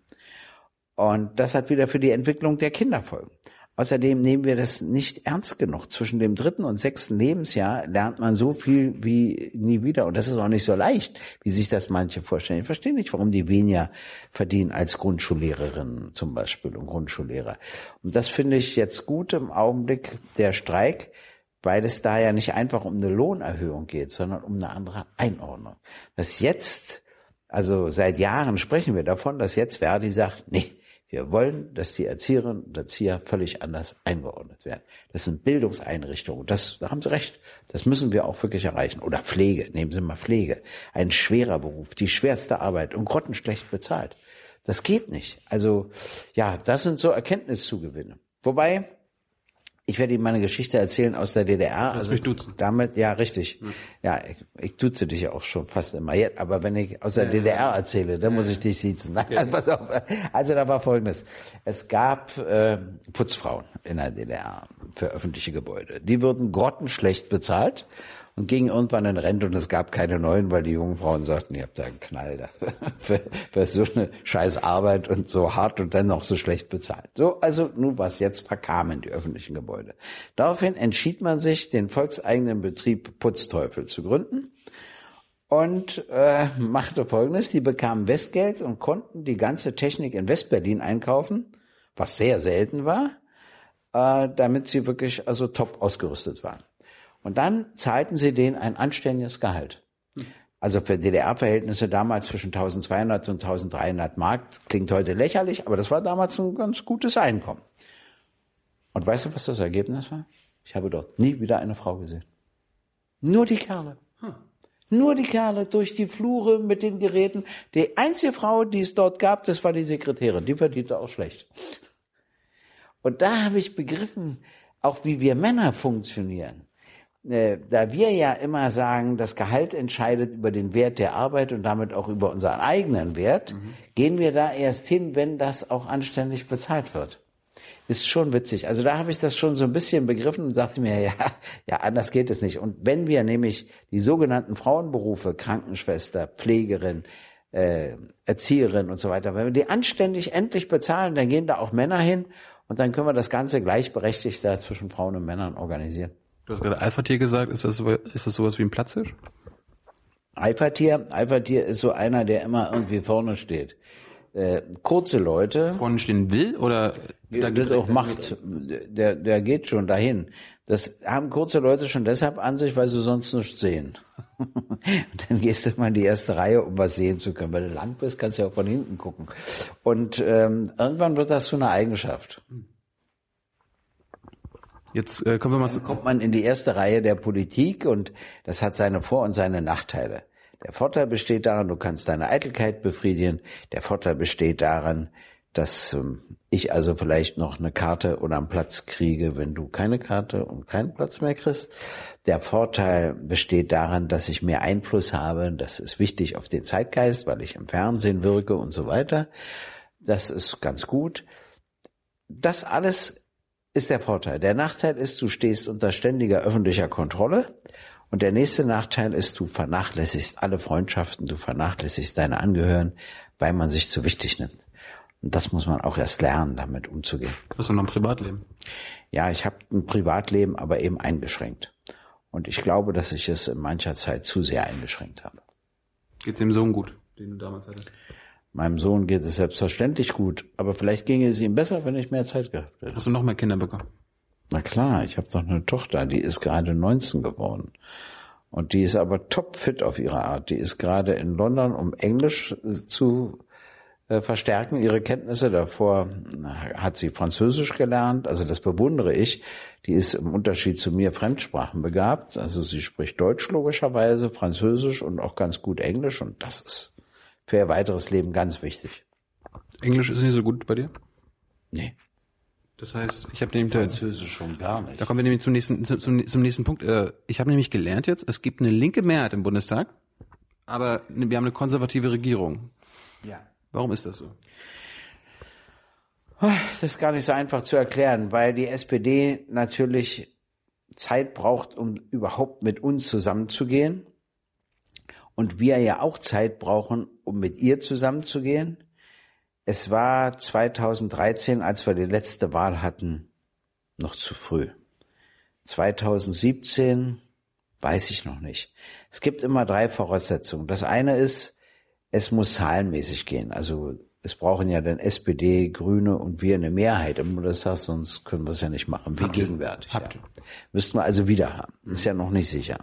Und das hat wieder für die Entwicklung der Kinder Folgen. Außerdem nehmen wir das nicht ernst genug. Zwischen dem dritten und sechsten Lebensjahr lernt man so viel wie nie wieder. Und das ist auch nicht so leicht, wie sich das manche vorstellen. Ich verstehe nicht, warum die weniger verdienen als Grundschullehrerinnen zum Beispiel und Grundschullehrer. Und das finde ich jetzt gut im Augenblick der Streik, weil es da ja nicht einfach um eine Lohnerhöhung geht, sondern um eine andere Einordnung. Was jetzt, also seit Jahren sprechen wir davon, dass jetzt Verdi sagt, nee, wir wollen, dass die Erzieherinnen und Erzieher völlig anders eingeordnet werden. Das sind Bildungseinrichtungen. Das, da haben Sie recht. Das müssen wir auch wirklich erreichen. Oder Pflege. Nehmen Sie mal Pflege. Ein schwerer Beruf, die schwerste Arbeit und grottenschlecht bezahlt. Das geht nicht. Also, ja, das sind so Erkenntniszugewinne. Wobei, ich werde Ihnen meine Geschichte erzählen aus der DDR.
Lass also mich duzen.
Damit, ja, richtig. Ja, ja ich, ich duze dich ja auch schon fast immer. Jetzt, aber wenn ich aus der ja, DDR ja. erzähle, dann muss ich dich siezen. Nein, pass auf. Also da war Folgendes. Es gab äh, Putzfrauen in der DDR für öffentliche Gebäude. Die wurden grottenschlecht bezahlt und ging irgendwann in Rente und es gab keine neuen, weil die jungen Frauen sagten, ihr habt da einen Knall da. für, für so eine scheiß Arbeit und so hart und dann noch so schlecht bezahlt. So, also nun was jetzt verkam in die öffentlichen Gebäude. Daraufhin entschied man sich, den volkseigenen Betrieb Putzteufel zu gründen und äh, machte Folgendes. Die bekamen Westgeld und konnten die ganze Technik in Westberlin einkaufen, was sehr selten war, äh, damit sie wirklich also top ausgerüstet waren. Und dann zahlten sie denen ein anständiges Gehalt. Also für DDR-Verhältnisse damals zwischen 1200 und 1300 Mark, klingt heute lächerlich, aber das war damals ein ganz gutes Einkommen. Und weißt du, was das Ergebnis war? Ich habe dort nie wieder eine Frau gesehen. Nur die Kerle. Nur die Kerle durch die Flure mit den Geräten. Die einzige Frau, die es dort gab, das war die Sekretärin. Die verdiente auch schlecht. Und da habe ich begriffen, auch wie wir Männer funktionieren. Äh, da wir ja immer sagen, das Gehalt entscheidet über den Wert der Arbeit und damit auch über unseren eigenen Wert, mhm. gehen wir da erst hin, wenn das auch anständig bezahlt wird ist schon witzig. Also da habe ich das schon so ein bisschen begriffen und dachte mir, ja, ja, anders geht es nicht. Und wenn wir nämlich die sogenannten Frauenberufe, Krankenschwester, Pflegerin, äh, Erzieherin und so weiter, wenn wir die anständig endlich bezahlen, dann gehen da auch Männer hin und dann können wir das Ganze gleichberechtigt da zwischen Frauen und Männern organisieren.
Du hast gerade Alpha-Tier gesagt, ist das, ist das sowas wie ein Platzhirsch?
Alpha-Tier, Alpha-Tier ist so einer, der immer irgendwie vorne steht äh, kurze Leute.
Vorne stehen will oder
da das auch macht, der, der geht schon dahin. Das haben kurze Leute schon deshalb an sich, weil sie sonst nichts sehen. Und dann gehst du mal in die erste Reihe, um was sehen zu können. Wenn du lang bist, kannst du ja auch von hinten gucken. Und ähm, irgendwann wird das zu einer Eigenschaft.
Jetzt äh, kommen wir mal
dann zu kommt man in die erste Reihe der Politik und das hat seine Vor- und seine Nachteile. Der Vorteil besteht daran, du kannst deine Eitelkeit befriedigen. Der Vorteil besteht daran, dass ähm, ich also vielleicht noch eine Karte oder einen Platz kriege, wenn du keine Karte und keinen Platz mehr kriegst. Der Vorteil besteht daran, dass ich mehr Einfluss habe. Das ist wichtig auf den Zeitgeist, weil ich im Fernsehen wirke und so weiter. Das ist ganz gut. Das alles ist der Vorteil. Der Nachteil ist, du stehst unter ständiger öffentlicher Kontrolle und der nächste Nachteil ist, du vernachlässigst alle Freundschaften, du vernachlässigst deine Angehörigen, weil man sich zu wichtig nimmt. Und das muss man auch erst lernen, damit umzugehen.
Hast du noch ein Privatleben?
Ja, ich habe ein Privatleben, aber eben eingeschränkt. Und ich glaube, dass ich es in mancher Zeit zu sehr eingeschränkt habe.
Geht dem Sohn gut, den du damals hattest?
Meinem Sohn geht es selbstverständlich gut, aber vielleicht ginge es ihm besser, wenn ich mehr Zeit gehabt hätte.
Hast du noch mehr Kinder bekommen?
Na klar, ich habe doch eine Tochter, die ist gerade 19 geworden. Und die ist aber topfit auf ihre Art. Die ist gerade in London, um Englisch zu äh, verstärken, ihre Kenntnisse. Davor hat sie Französisch gelernt. Also das bewundere ich. Die ist im Unterschied zu mir Fremdsprachen begabt. Also sie spricht Deutsch logischerweise, Französisch und auch ganz gut Englisch. Und das ist für ihr weiteres Leben ganz wichtig.
Englisch ist nicht so gut bei dir?
Nee.
Das heißt, ich habe nämlich
Französisch schon gar nicht.
Da kommen wir nämlich zum nächsten zum, zum nächsten Punkt. Äh, ich habe nämlich gelernt jetzt, es gibt eine linke Mehrheit im Bundestag, aber wir haben eine konservative Regierung.
Ja.
Warum ist das so?
Das ist gar nicht so einfach zu erklären, weil die SPD natürlich Zeit braucht, um überhaupt mit uns zusammenzugehen. Und wir ja auch Zeit brauchen, um mit ihr zusammenzugehen. Es war 2013, als wir die letzte Wahl hatten, noch zu früh. 2017 weiß ich noch nicht. Es gibt immer drei Voraussetzungen. Das eine ist, es muss zahlenmäßig gehen. Also es brauchen ja dann SPD, Grüne und wir eine Mehrheit im Bundestag, sonst können wir es ja nicht machen, wie gegenwärtig. Ja. Müssten wir also wieder haben. Ist ja noch nicht sicher.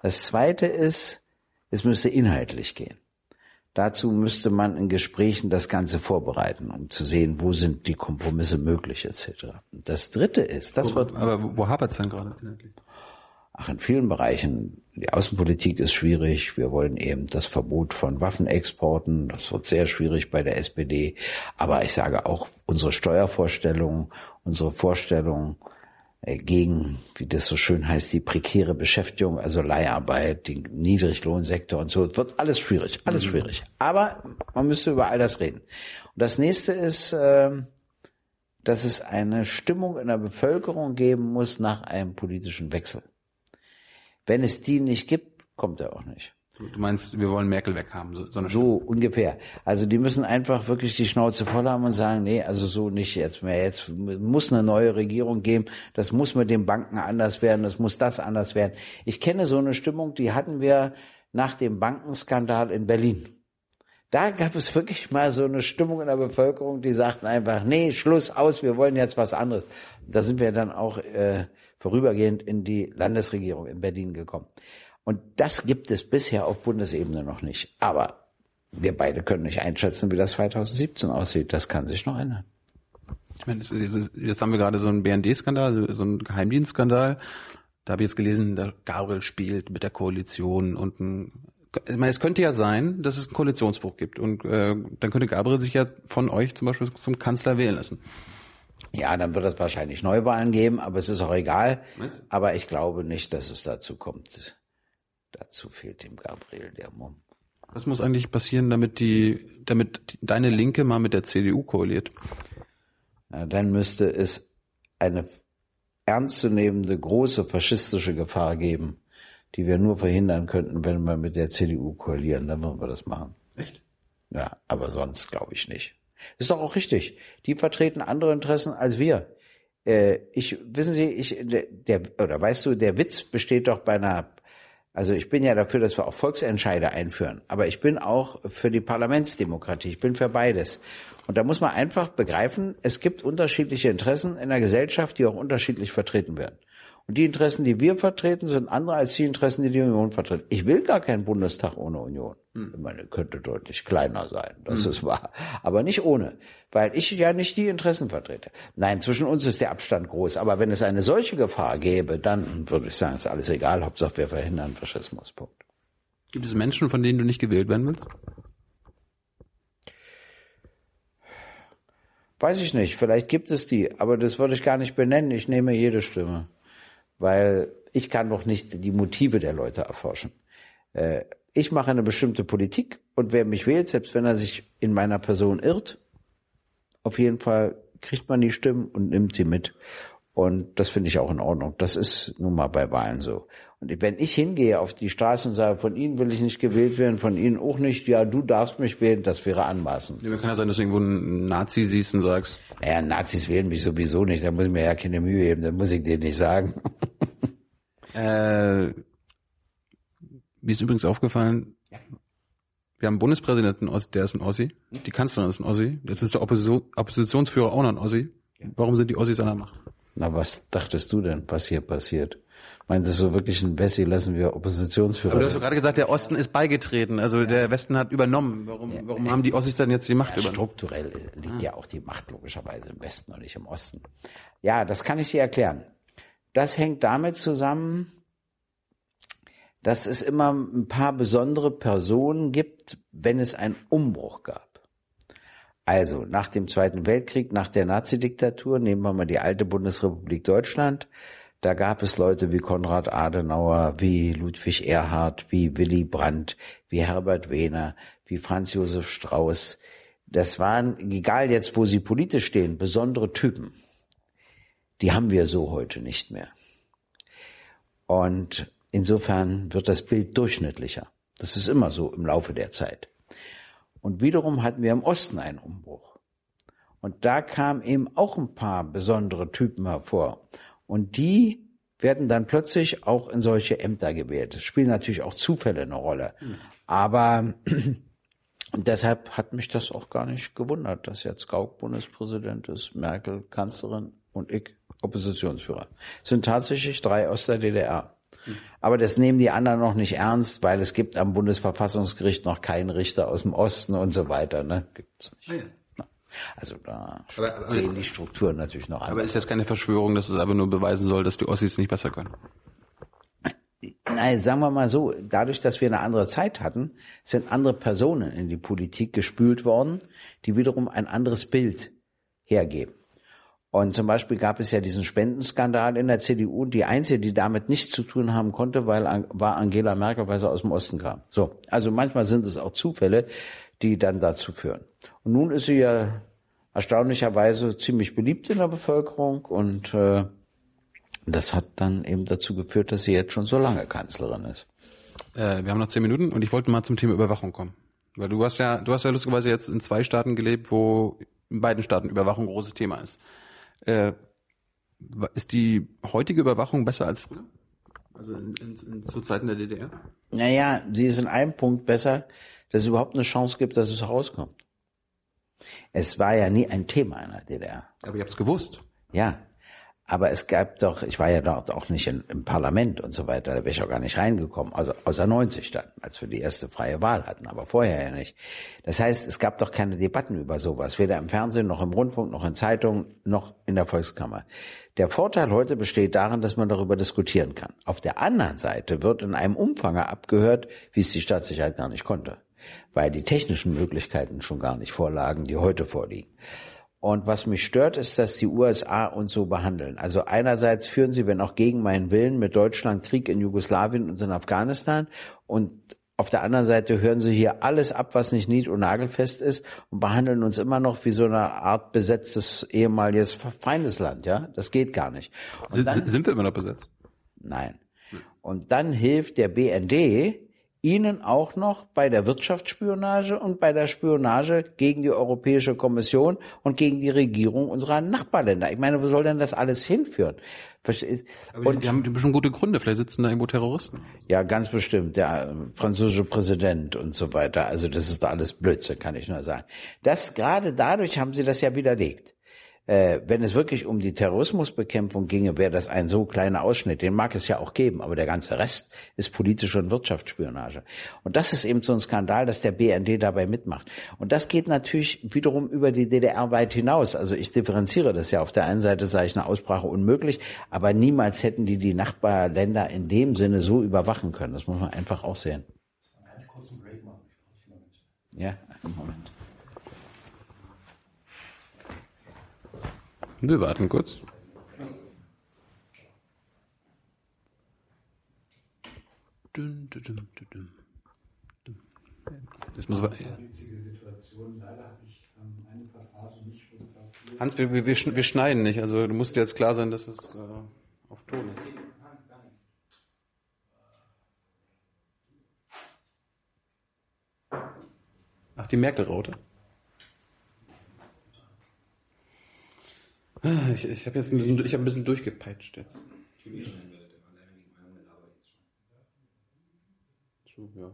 Das zweite ist, es müsste inhaltlich gehen. Dazu müsste man in Gesprächen das Ganze vorbereiten, um zu sehen, wo sind die Kompromisse möglich etc. Das Dritte ist, das
wo, wird. Aber wo hapert es denn gerade
Ach, in vielen Bereichen. Die Außenpolitik ist schwierig. Wir wollen eben das Verbot von Waffenexporten. Das wird sehr schwierig bei der SPD. Aber ich sage auch unsere Steuervorstellungen, unsere Vorstellungen gegen, wie das so schön heißt, die prekäre Beschäftigung, also Leiharbeit, den Niedriglohnsektor und so. Es wird alles schwierig, alles mhm. schwierig. Aber man müsste über all das reden. Und das nächste ist, äh, dass es eine Stimmung in der Bevölkerung geben muss nach einem politischen Wechsel. Wenn es die nicht gibt, kommt er auch nicht.
Du meinst, wir wollen Merkel weghaben, so, so eine
So ungefähr. Also die müssen einfach wirklich die Schnauze voll haben und sagen, nee, also so nicht jetzt mehr. Jetzt muss eine neue Regierung geben. Das muss mit den Banken anders werden. Das muss das anders werden. Ich kenne so eine Stimmung, die hatten wir nach dem Bankenskandal in Berlin. Da gab es wirklich mal so eine Stimmung in der Bevölkerung, die sagten einfach, nee, Schluss aus, wir wollen jetzt was anderes. Da sind wir dann auch äh, vorübergehend in die Landesregierung in Berlin gekommen. Und das gibt es bisher auf Bundesebene noch nicht. Aber wir beide können nicht einschätzen, wie das 2017 aussieht. Das kann sich noch ändern.
Ich meine, jetzt haben wir gerade so einen BND-Skandal, so einen Geheimdienstskandal. Da habe ich jetzt gelesen, der Gabriel spielt mit der Koalition und ein ich meine, es könnte ja sein, dass es einen Koalitionsbruch gibt und äh, dann könnte Gabriel sich ja von euch zum Beispiel zum Kanzler wählen lassen.
Ja, dann wird es wahrscheinlich Neuwahlen geben, aber es ist auch egal. Aber ich glaube nicht, dass es dazu kommt. Dazu fehlt dem Gabriel der Mumm.
Was muss eigentlich passieren, damit die, damit deine Linke mal mit der CDU koaliert?
Na, dann müsste es eine ernstzunehmende große faschistische Gefahr geben die wir nur verhindern könnten, wenn wir mit der CDU koalieren. Dann würden wir das machen.
Echt?
Ja, aber sonst glaube ich nicht. Ist doch auch richtig. Die vertreten andere Interessen als wir. Äh, ich, wissen Sie, ich, der, oder weißt du, der Witz besteht doch bei einer, also ich bin ja dafür, dass wir auch Volksentscheide einführen. Aber ich bin auch für die Parlamentsdemokratie. Ich bin für beides. Und da muss man einfach begreifen, es gibt unterschiedliche Interessen in der Gesellschaft, die auch unterschiedlich vertreten werden. Und die Interessen, die wir vertreten, sind andere als die Interessen, die die Union vertritt. Ich will gar keinen Bundestag ohne Union. Hm. Ich meine, könnte deutlich kleiner sein, das hm. ist wahr. Aber nicht ohne, weil ich ja nicht die Interessen vertrete. Nein, zwischen uns ist der Abstand groß. Aber wenn es eine solche Gefahr gäbe, dann würde ich sagen, ist alles egal. Hauptsache wir verhindern Faschismus. Punkt.
Gibt es Menschen, von denen du nicht gewählt werden willst?
Weiß ich nicht. Vielleicht gibt es die, aber das würde ich gar nicht benennen. Ich nehme jede Stimme weil ich kann noch nicht die Motive der Leute erforschen. Ich mache eine bestimmte Politik und wer mich wählt, selbst wenn er sich in meiner Person irrt, auf jeden Fall kriegt man die Stimmen und nimmt sie mit. Und das finde ich auch in Ordnung. Das ist nun mal bei Wahlen so. Und wenn ich hingehe auf die Straße und sage, von Ihnen will ich nicht gewählt werden, von Ihnen auch nicht, ja, du darfst mich wählen, das wäre anmaßend.
Ja, kann ja sein, dass du irgendwo einen Nazi siehst und sagst.
Naja, Nazis wählen mich sowieso nicht, da muss ich mir ja keine Mühe geben, dann muss ich dir nicht sagen.
äh, mir ist übrigens aufgefallen, ja. wir haben einen Bundespräsidenten, der ist ein Ossi, die Kanzlerin ist ein Ossi, jetzt ist der Opposition, Oppositionsführer auch noch ein Ossi. Warum sind die Ossis an der Macht?
Na, was dachtest du denn, was hier passiert? Meintest du wirklich ein Bessi lassen wir Oppositionsführer?
Aber du hast doch gerade gesagt, der Osten ist beigetreten, also ja. der Westen hat übernommen. Warum, ja. warum haben die Ossis dann jetzt die Macht
ja,
übernommen?
Strukturell liegt ah. ja auch die Macht logischerweise im Westen und nicht im Osten. Ja, das kann ich dir erklären. Das hängt damit zusammen, dass es immer ein paar besondere Personen gibt, wenn es einen Umbruch gab. Also nach dem Zweiten Weltkrieg, nach der Nazidiktatur, nehmen wir mal die alte Bundesrepublik Deutschland, da gab es Leute wie Konrad Adenauer, wie Ludwig Erhard, wie Willy Brandt, wie Herbert Wehner, wie Franz Josef Strauß. Das waren, egal jetzt, wo sie politisch stehen, besondere Typen. Die haben wir so heute nicht mehr. Und insofern wird das Bild durchschnittlicher. Das ist immer so im Laufe der Zeit. Und wiederum hatten wir im Osten einen Umbruch. Und da kamen eben auch ein paar besondere Typen hervor. Und die werden dann plötzlich auch in solche Ämter gewählt. Es spielen natürlich auch Zufälle eine Rolle. Aber und deshalb hat mich das auch gar nicht gewundert, dass jetzt Gauck Bundespräsident ist, Merkel Kanzlerin und ich Oppositionsführer. Es sind tatsächlich drei aus der DDR. Aber das nehmen die anderen noch nicht ernst, weil es gibt am Bundesverfassungsgericht noch keinen Richter aus dem Osten und so weiter. Ne? Gibt's nicht. Ja. Also da aber, aber, sehen die Strukturen natürlich noch
Aber anders. ist jetzt keine Verschwörung, dass es aber nur beweisen soll, dass die Ossis nicht besser können?
Nein, sagen wir mal so, dadurch, dass wir eine andere Zeit hatten, sind andere Personen in die Politik gespült worden, die wiederum ein anderes Bild hergeben. Und zum Beispiel gab es ja diesen Spendenskandal in der CDU. Die einzige, die damit nichts zu tun haben konnte, weil, war Angela Merkel, weil sie aus dem Osten kam. So. Also manchmal sind es auch Zufälle, die dann dazu führen. Und nun ist sie ja erstaunlicherweise ziemlich beliebt in der Bevölkerung und äh, Das hat dann eben dazu geführt, dass sie jetzt schon so lange Kanzlerin ist.
Äh, wir haben noch zehn Minuten und ich wollte mal zum Thema Überwachung kommen. Weil du hast ja, du hast ja lustigerweise jetzt in zwei Staaten gelebt, wo in beiden Staaten Überwachung ein großes Thema ist. Äh, ist die heutige Überwachung besser als früher? Also in, in, in, zu Zeiten der DDR?
Naja, sie ist in einem Punkt besser, dass es überhaupt eine Chance gibt, dass es rauskommt. Es war ja nie ein Thema in der DDR.
Aber ihr habt es gewusst.
Ja, aber es gab doch, ich war ja dort auch nicht in, im Parlament und so weiter, da wäre ich auch gar nicht reingekommen, also außer 90 dann, als wir die erste freie Wahl hatten, aber vorher ja nicht. Das heißt, es gab doch keine Debatten über sowas, weder im Fernsehen noch im Rundfunk noch in Zeitungen noch in der Volkskammer. Der Vorteil heute besteht darin, dass man darüber diskutieren kann. Auf der anderen Seite wird in einem Umfang abgehört, wie es die Staatssicherheit gar nicht konnte, weil die technischen Möglichkeiten schon gar nicht vorlagen, die heute vorliegen. Und was mich stört, ist, dass die USA uns so behandeln. Also einerseits führen sie, wenn auch gegen meinen Willen, mit Deutschland Krieg in Jugoslawien und in Afghanistan. Und auf der anderen Seite hören sie hier alles ab, was nicht nied- und nagelfest ist und behandeln uns immer noch wie so eine Art besetztes ehemaliges Feindesland. Ja, das geht gar nicht.
Dann, sind wir immer noch besetzt?
Nein. Und dann hilft der BND, Ihnen auch noch bei der Wirtschaftsspionage und bei der Spionage gegen die Europäische Kommission und gegen die Regierung unserer Nachbarländer. Ich meine, wo soll denn das alles hinführen?
Aber und, die haben schon gute Gründe, vielleicht sitzen da irgendwo Terroristen.
Ja, ganz bestimmt. Der französische Präsident und so weiter. Also das ist da alles Blödsinn, kann ich nur sagen. Das gerade dadurch haben sie das ja widerlegt. Äh, wenn es wirklich um die Terrorismusbekämpfung ginge, wäre das ein so kleiner Ausschnitt. Den mag es ja auch geben, aber der ganze Rest ist politische und Wirtschaftsspionage. Und das ist eben so ein Skandal, dass der BND dabei mitmacht. Und das geht natürlich wiederum über die DDR weit hinaus. Also ich differenziere das ja. Auf der einen Seite sage ich eine Aussprache unmöglich, aber niemals hätten die die Nachbarländer in dem Sinne so überwachen können. Das muss man einfach auch sehen. Ja, einen Moment.
Wir warten kurz. Das muss Hans, wir, wir, wir schneiden nicht. Also du musst dir jetzt klar sein, dass es äh, auf Ton ist. Ach, die Merkel-Raute. Ich, ich habe jetzt ein bisschen, ich hab ein bisschen durchgepeitscht jetzt. So, ja.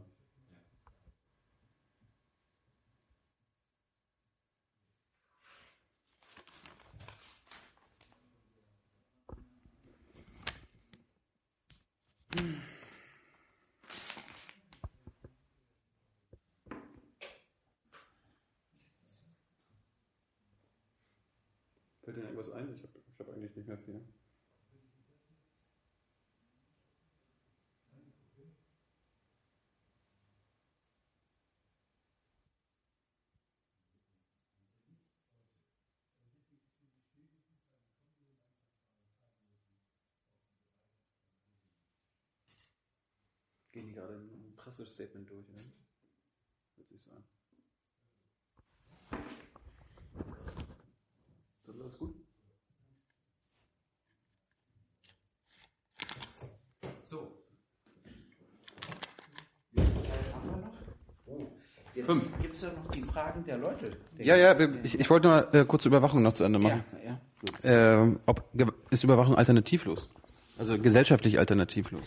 Fällt dir irgendwas ein? Ich habe hab eigentlich nicht mehr viel. Gehen die gerade ein Pressestatement durch, ne? Hört sich so an. alles gut? So.
Jetzt. Gibt es ja noch die Fragen der Leute? Der
ja, ja, ich, ich wollte mal äh, kurz Überwachung noch zu Ende machen. Ja, ja, äh, ob, ist Überwachung alternativlos? Also gesellschaftlich alternativlos?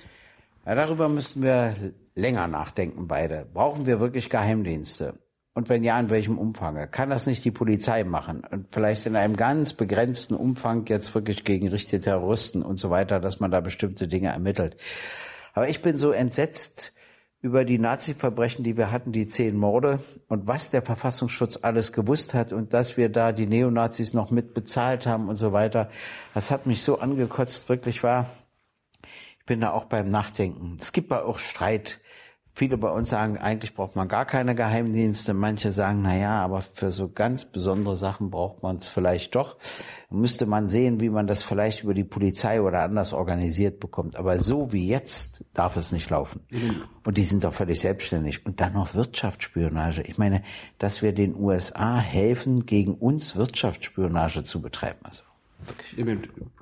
Ja, darüber müssten wir länger nachdenken, beide. Brauchen wir wirklich Geheimdienste? Und wenn ja, in welchem Umfang? Kann das nicht die Polizei machen? Und vielleicht in einem ganz begrenzten Umfang jetzt wirklich gegen richtige Terroristen und so weiter, dass man da bestimmte Dinge ermittelt. Aber ich bin so entsetzt über die Nazi-Verbrechen, die wir hatten, die zehn Morde und was der Verfassungsschutz alles gewusst hat und dass wir da die Neonazis noch mit bezahlt haben und so weiter. Das hat mich so angekotzt, wirklich war. Ich bin da auch beim Nachdenken. Es gibt auch Streit Viele bei uns sagen, eigentlich braucht man gar keine Geheimdienste. Manche sagen, na ja, aber für so ganz besondere Sachen braucht man es vielleicht doch. Müsste man sehen, wie man das vielleicht über die Polizei oder anders organisiert bekommt. Aber so wie jetzt darf es nicht laufen. Mhm. Und die sind doch völlig selbstständig. Und dann noch Wirtschaftsspionage. Ich meine, dass wir den USA helfen, gegen uns Wirtschaftsspionage zu betreiben. Also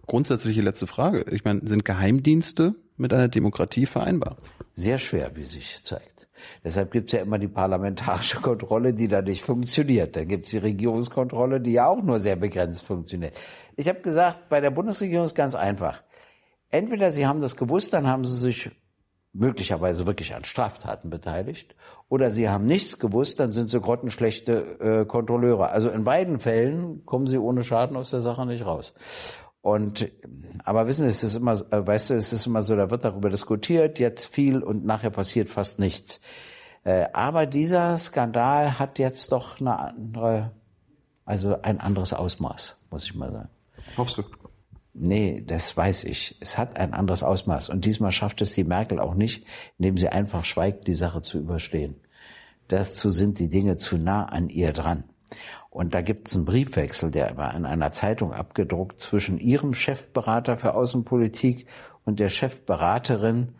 grundsätzliche letzte Frage. Ich meine, sind Geheimdienste mit einer Demokratie vereinbar?
Sehr schwer, wie sich zeigt. Deshalb gibt's ja immer die parlamentarische Kontrolle, die da nicht funktioniert. Da gibt's die Regierungskontrolle, die ja auch nur sehr begrenzt funktioniert. Ich habe gesagt, bei der Bundesregierung ist ganz einfach. Entweder Sie haben das gewusst, dann haben Sie sich möglicherweise wirklich an Straftaten beteiligt, oder Sie haben nichts gewusst, dann sind Sie grottenschlechte äh, Kontrolleure. Also in beiden Fällen kommen Sie ohne Schaden aus der Sache nicht raus. Und aber wissen, es ist immer, äh, weißt du, es ist immer so, da wird darüber diskutiert, jetzt viel und nachher passiert fast nichts. Äh, aber dieser Skandal hat jetzt doch eine andere, also ein anderes Ausmaß, muss ich mal sagen.
Hoffst du?
Nee, das weiß ich. Es hat ein anderes Ausmaß. Und diesmal schafft es die Merkel auch nicht, indem sie einfach schweigt, die Sache zu überstehen. Dazu sind die Dinge zu nah an ihr dran. Und da gibt es einen Briefwechsel, der war in einer Zeitung abgedruckt zwischen ihrem Chefberater für Außenpolitik und der Chefberaterin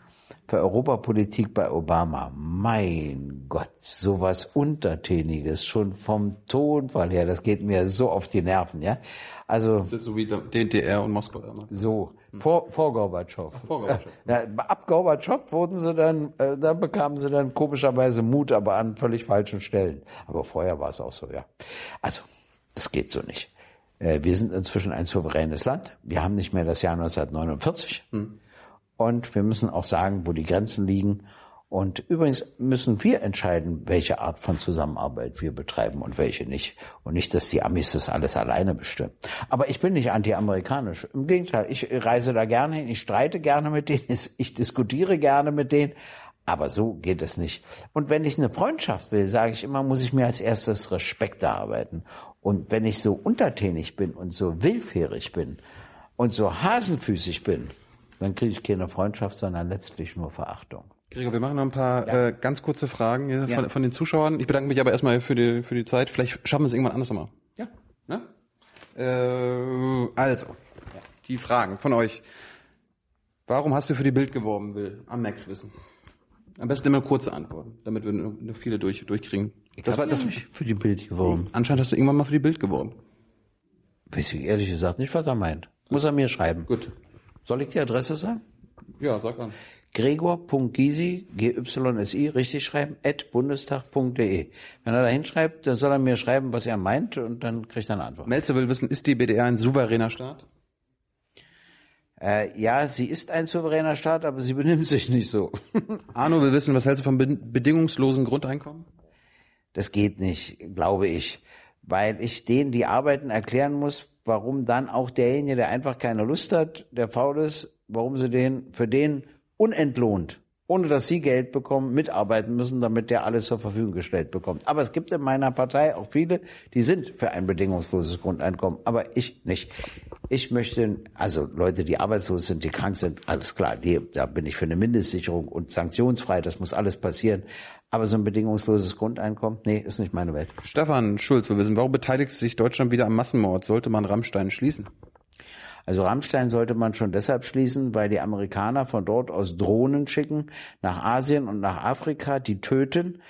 für Europapolitik bei Obama. Mein Gott, sowas Untertäniges, schon vom Tonfall her, das geht mir so auf die Nerven, ja. Also.
So wie DDR und Moskau damals.
So. Vor, vor Gorbatschow.
Ach, vor Gorbatschow.
Ja, ab Gorbatschow wurden sie dann, äh, da bekamen sie dann komischerweise Mut, aber an völlig falschen Stellen. Aber vorher war es auch so, ja. Also, das geht so nicht. Äh, wir sind inzwischen ein souveränes Land. Wir haben nicht mehr das Jahr 1949. Hm. Und wir müssen auch sagen, wo die Grenzen liegen. Und übrigens müssen wir entscheiden, welche Art von Zusammenarbeit wir betreiben und welche nicht. Und nicht, dass die Amis das alles alleine bestimmen. Aber ich bin nicht anti-amerikanisch. Im Gegenteil, ich reise da gerne hin, ich streite gerne mit denen, ich diskutiere gerne mit denen. Aber so geht es nicht. Und wenn ich eine Freundschaft will, sage ich immer, muss ich mir als erstes Respekt erarbeiten. Und wenn ich so untertänig bin und so willfährig bin und so hasenfüßig bin, dann kriege ich keine Freundschaft, sondern letztlich nur Verachtung.
Gregor, wir machen noch ein paar ja. äh, ganz kurze Fragen ja. von, von, den Zuschauern. Ich bedanke mich aber erstmal für die, für die Zeit. Vielleicht schaffen wir es irgendwann anders nochmal.
Ja.
Ne? Äh, also, die Fragen von euch. Warum hast du für die Bild geworben, Will? Am Max wissen. Am besten immer kurze Antworten, damit wir nur viele durch, durchkriegen.
Ich das war das nicht für die Bild geworben.
Anscheinend hast du irgendwann mal für die Bild geworben.
Weiß ich ehrlich gesagt nicht, was er meint. Muss er mir schreiben.
Gut.
Soll ich die Adresse sagen?
Ja, sag an.
Gregor.gysi, G-Y-S-I, richtig schreiben, at bundestag.de. Wenn er da hinschreibt, dann soll er mir schreiben, was er meint und dann kriegt er eine Antwort.
Melzer will wissen, ist die BDR ein souveräner Staat?
Äh, ja, sie ist ein souveräner Staat, aber sie benimmt sich nicht so.
Arno will wissen, was hältst du vom bedingungslosen Grundeinkommen?
Das geht nicht, glaube ich, weil ich denen die Arbeiten erklären muss, warum dann auch derjenige, der einfach keine Lust hat, der faul ist, warum sie den für den unentlohnt, ohne dass sie Geld bekommen, mitarbeiten müssen, damit der alles zur Verfügung gestellt bekommt. Aber es gibt in meiner Partei auch viele, die sind für ein bedingungsloses Grundeinkommen, aber ich nicht. Ich möchte, also Leute, die arbeitslos sind, die krank sind, alles klar, die, da bin ich für eine Mindestsicherung und sanktionsfrei, das muss alles passieren. Aber so ein bedingungsloses Grundeinkommen, nee, ist nicht meine Welt.
Stefan Schulz, wir wissen, warum beteiligt sich Deutschland wieder am Massenmord? Sollte man Rammstein schließen?
Also Rammstein sollte man schon deshalb schließen, weil die Amerikaner von dort aus Drohnen schicken nach Asien und nach Afrika, die töten.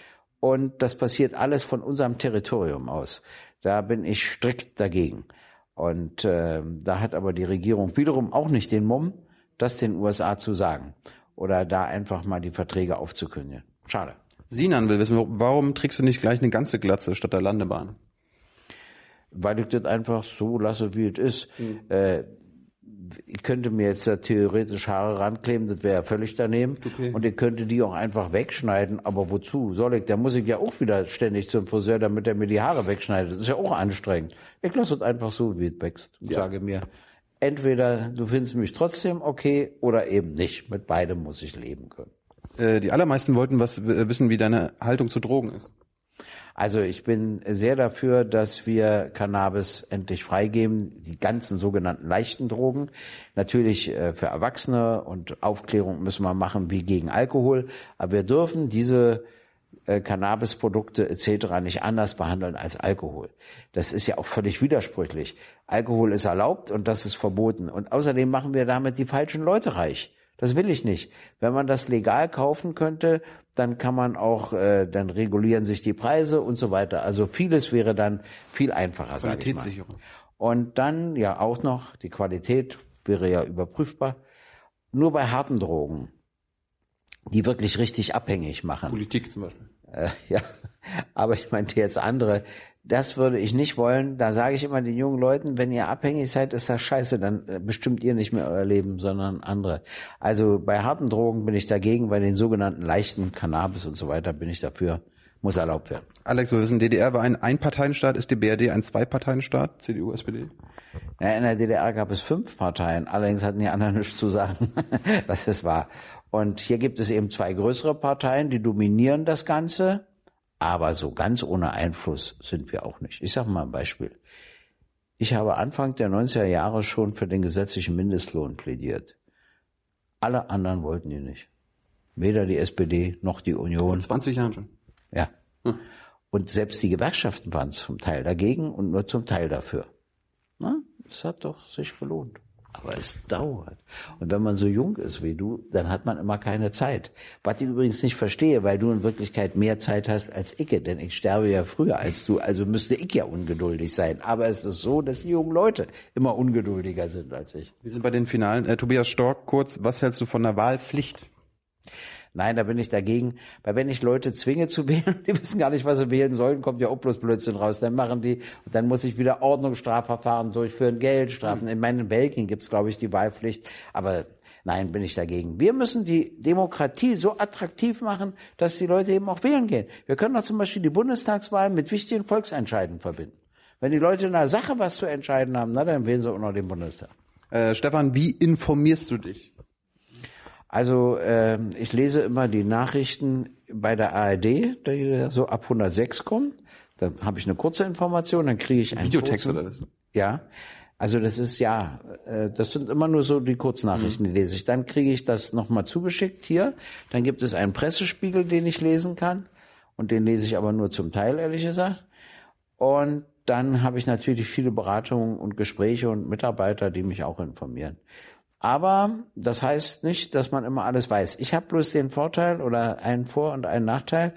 Und das passiert alles von unserem Territorium aus. Da bin ich strikt dagegen. Und äh, da hat aber die Regierung wiederum auch nicht den Mumm, das den USA zu sagen. Oder da einfach mal die Verträge aufzukündigen. Schade.
Sinan will wissen, warum trägst du nicht gleich eine ganze Glatze statt der Landebahn?
Weil ich das einfach so lasse, wie es ist. Mhm. Äh, ich könnte mir jetzt da theoretisch Haare rankleben, das wäre ja völlig daneben. Okay. Und ich könnte die auch einfach wegschneiden. Aber wozu soll ich? Da muss ich ja auch wieder ständig zum Friseur, damit er mir die Haare wegschneidet. Das ist ja auch anstrengend. Ich lasse es einfach so, wie es wächst. Und ja. sage mir, entweder du findest mich trotzdem okay oder eben nicht. Mit beidem muss ich leben können.
Äh, die allermeisten wollten was wissen, wie deine Haltung zu Drogen ist.
Also ich bin sehr dafür, dass wir Cannabis endlich freigeben, die ganzen sogenannten leichten Drogen. Natürlich äh, für Erwachsene und Aufklärung müssen wir machen wie gegen Alkohol, aber wir dürfen diese äh, Cannabisprodukte etc. nicht anders behandeln als Alkohol. Das ist ja auch völlig widersprüchlich. Alkohol ist erlaubt und das ist verboten. Und außerdem machen wir damit die falschen Leute reich. Das will ich nicht. Wenn man das legal kaufen könnte, dann kann man auch, äh, dann regulieren sich die Preise und so weiter. Also vieles wäre dann viel einfacher, sage ich mal. Und dann ja auch noch die Qualität wäre ja überprüfbar. Nur bei harten Drogen, die wirklich richtig abhängig machen.
Politik zum Beispiel.
Äh, ja, aber ich meinte jetzt andere. Das würde ich nicht wollen. Da sage ich immer den jungen Leuten, wenn ihr abhängig seid, ist das scheiße, dann äh, bestimmt ihr nicht mehr euer Leben, sondern andere. Also bei harten Drogen bin ich dagegen, bei den sogenannten leichten Cannabis und so weiter bin ich dafür, muss erlaubt werden.
Alex, wir wissen, DDR war ein Einparteienstaat, ist die BRD ein Zweiparteienstaat, CDU, SPD?
Ja, in der DDR gab es fünf Parteien, allerdings hatten die anderen nichts zu sagen. das ist wahr. Und hier gibt es eben zwei größere Parteien, die dominieren das Ganze. Aber so ganz ohne Einfluss sind wir auch nicht. Ich sage mal ein Beispiel. Ich habe Anfang der 90er Jahre schon für den gesetzlichen Mindestlohn plädiert. Alle anderen wollten ihn nicht. Weder die SPD noch die Union.
20 Jahren schon.
Ja. Hm. Und selbst die Gewerkschaften waren zum Teil dagegen und nur zum Teil dafür. Na, es hat doch sich gelohnt. Aber es dauert. Und wenn man so jung ist wie du, dann hat man immer keine Zeit. Was ich übrigens nicht verstehe, weil du in Wirklichkeit mehr Zeit hast als ich, denn ich sterbe ja früher als du, also müsste ich ja ungeduldig sein. Aber es ist so, dass die jungen Leute immer ungeduldiger sind als ich.
Wir sind bei den Finalen. Äh, Tobias Stork, kurz, was hältst du von der Wahlpflicht?
Nein, da bin ich dagegen. Weil wenn ich Leute zwinge zu wählen, die wissen gar nicht, was sie wählen sollen, kommt ja auch bloß Blödsinn raus. Dann machen die, und dann muss ich wieder Ordnungsstrafverfahren durchführen, Geldstrafen. In meinen Belgien gibt's, glaube ich, die Wahlpflicht. Aber Nein, bin ich dagegen. Wir müssen die Demokratie so attraktiv machen, dass die Leute eben auch wählen gehen. Wir können doch zum Beispiel die Bundestagswahl mit wichtigen Volksentscheiden verbinden. Wenn die Leute in einer Sache was zu entscheiden haben, na, dann wählen sie auch noch den Bundestag.
Äh, Stefan, wie informierst du dich?
Also äh, ich lese immer die Nachrichten bei der ARD, die so ab 106 kommen. Dann habe ich eine kurze Information, dann kriege ich einen
Videotext kurzen, oder was?
Ja, also das ist ja, äh, das sind immer nur so die Kurznachrichten, mhm. die lese ich. Dann kriege ich das nochmal zugeschickt hier. Dann gibt es einen Pressespiegel, den ich lesen kann. Und den lese ich aber nur zum Teil, ehrlich gesagt. Und dann habe ich natürlich viele Beratungen und Gespräche und Mitarbeiter, die mich auch informieren. Aber das heißt nicht, dass man immer alles weiß. Ich habe bloß den Vorteil oder einen Vor- und einen Nachteil.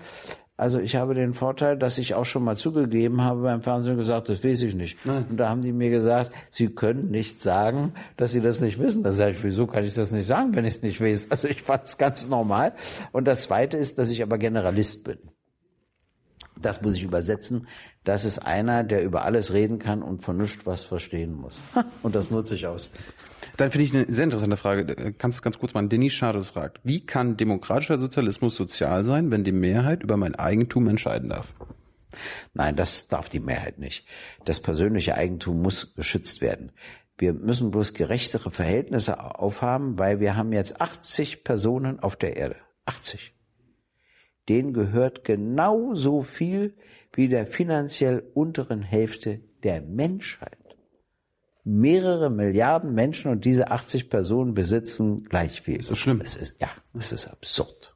Also ich habe den Vorteil, dass ich auch schon mal zugegeben habe beim Fernsehen gesagt, das weiß ich nicht. Nein. Und da haben die mir gesagt, sie können nicht sagen, dass sie das nicht wissen. Da sage ich, wieso kann ich das nicht sagen, wenn ich es nicht weiß? Also ich fand es ganz normal. Und das Zweite ist, dass ich aber Generalist bin. Das muss ich übersetzen. Das ist einer, der über alles reden kann und von nichts was verstehen muss. Und das nutze ich aus.
Dann finde ich eine sehr interessante Frage. Kannst du ganz kurz mal Denis Schadus fragt. Wie kann demokratischer Sozialismus sozial sein, wenn die Mehrheit über mein Eigentum entscheiden darf?
Nein, das darf die Mehrheit nicht. Das persönliche Eigentum muss geschützt werden. Wir müssen bloß gerechtere Verhältnisse aufhaben, weil wir haben jetzt 80 Personen auf der Erde. 80 denen gehört genauso viel wie der finanziell unteren Hälfte der Menschheit. Mehrere Milliarden Menschen und diese 80 Personen besitzen gleich viel.
Ist das schlimm?
Es ist, ja, es ist absurd.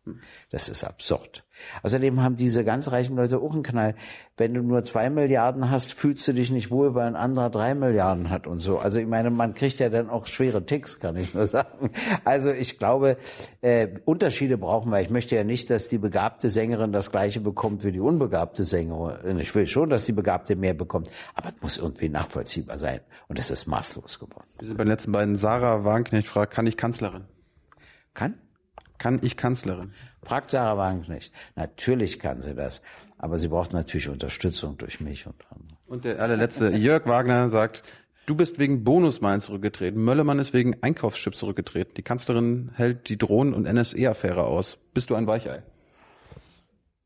Das ist absurd. Außerdem haben diese ganz reichen Leute auch einen Knall. Wenn du nur zwei Milliarden hast, fühlst du dich nicht wohl, weil ein anderer drei Milliarden hat und so. Also ich meine, man kriegt ja dann auch schwere Ticks, kann ich nur sagen. Also ich glaube, äh, Unterschiede brauchen wir. Ich möchte ja nicht, dass die begabte Sängerin das gleiche bekommt wie die unbegabte Sängerin. Ich will schon, dass die Begabte mehr bekommt. Aber es muss irgendwie nachvollziehbar sein. Und es ist maßlos geworden.
Wir sind bei den letzten beiden. Sarah Wagenknecht fragt, kann ich Kanzlerin?
Kann?
Kann ich Kanzlerin?
Fragt Sarah Wagenknecht. Natürlich kann sie das. Aber sie braucht natürlich Unterstützung durch mich und andere.
Und der allerletzte, Jörg Wagner sagt, du bist wegen Bonusmeilen zurückgetreten. Möllermann ist wegen Einkaufschips zurückgetreten. Die Kanzlerin hält die Drohnen- und NSE-Affäre aus. Bist du ein Weichei?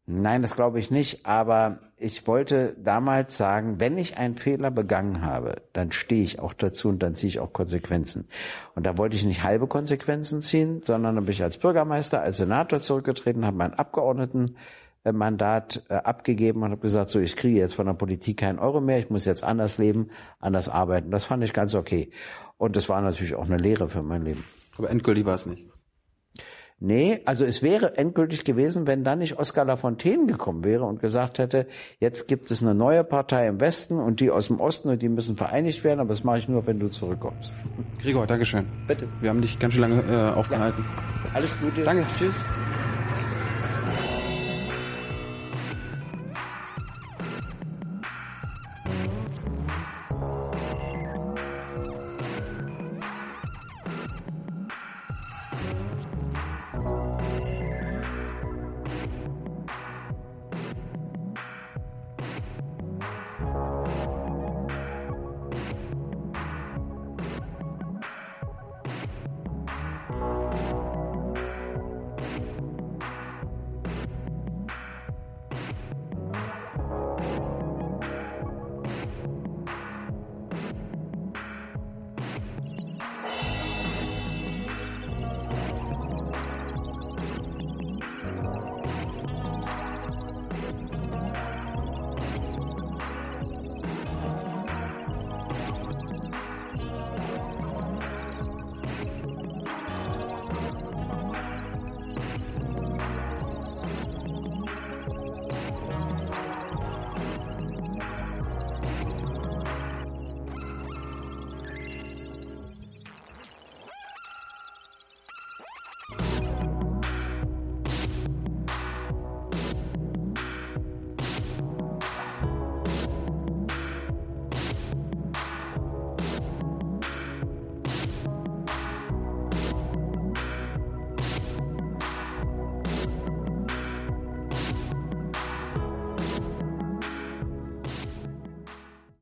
Nein, das glaube ich nicht. Aber ich wollte damals sagen, wenn ich einen Fehler begangen habe, dann stehe ich auch dazu und dann ziehe ich auch Konsequenzen. Und da wollte ich nicht halbe Konsequenzen ziehen, sondern dann bin ich als Bürgermeister, als Senator zurückgetreten, habe mein Abgeordnetenmandat äh, abgegeben und habe gesagt, so, ich kriege jetzt von der Politik keinen Euro mehr, ich muss jetzt anders leben, anders arbeiten. Das fand ich ganz okay. Und das war natürlich auch eine Lehre für mein Leben.
Aber endgültig war es nicht.
Nee, also es wäre endgültig gewesen, wenn dann nicht Oskar Lafontaine gekommen wäre und gesagt hätte, jetzt gibt es eine neue Partei im Westen und die aus dem Osten und die müssen vereinigt werden, aber das mache ich nur, wenn du zurückkommst.
Gregor, Dankeschön. Bitte. Wir haben dich ganz schön lange äh, aufgehalten.
Ja. Alles Gute.
Danke. Tschüss.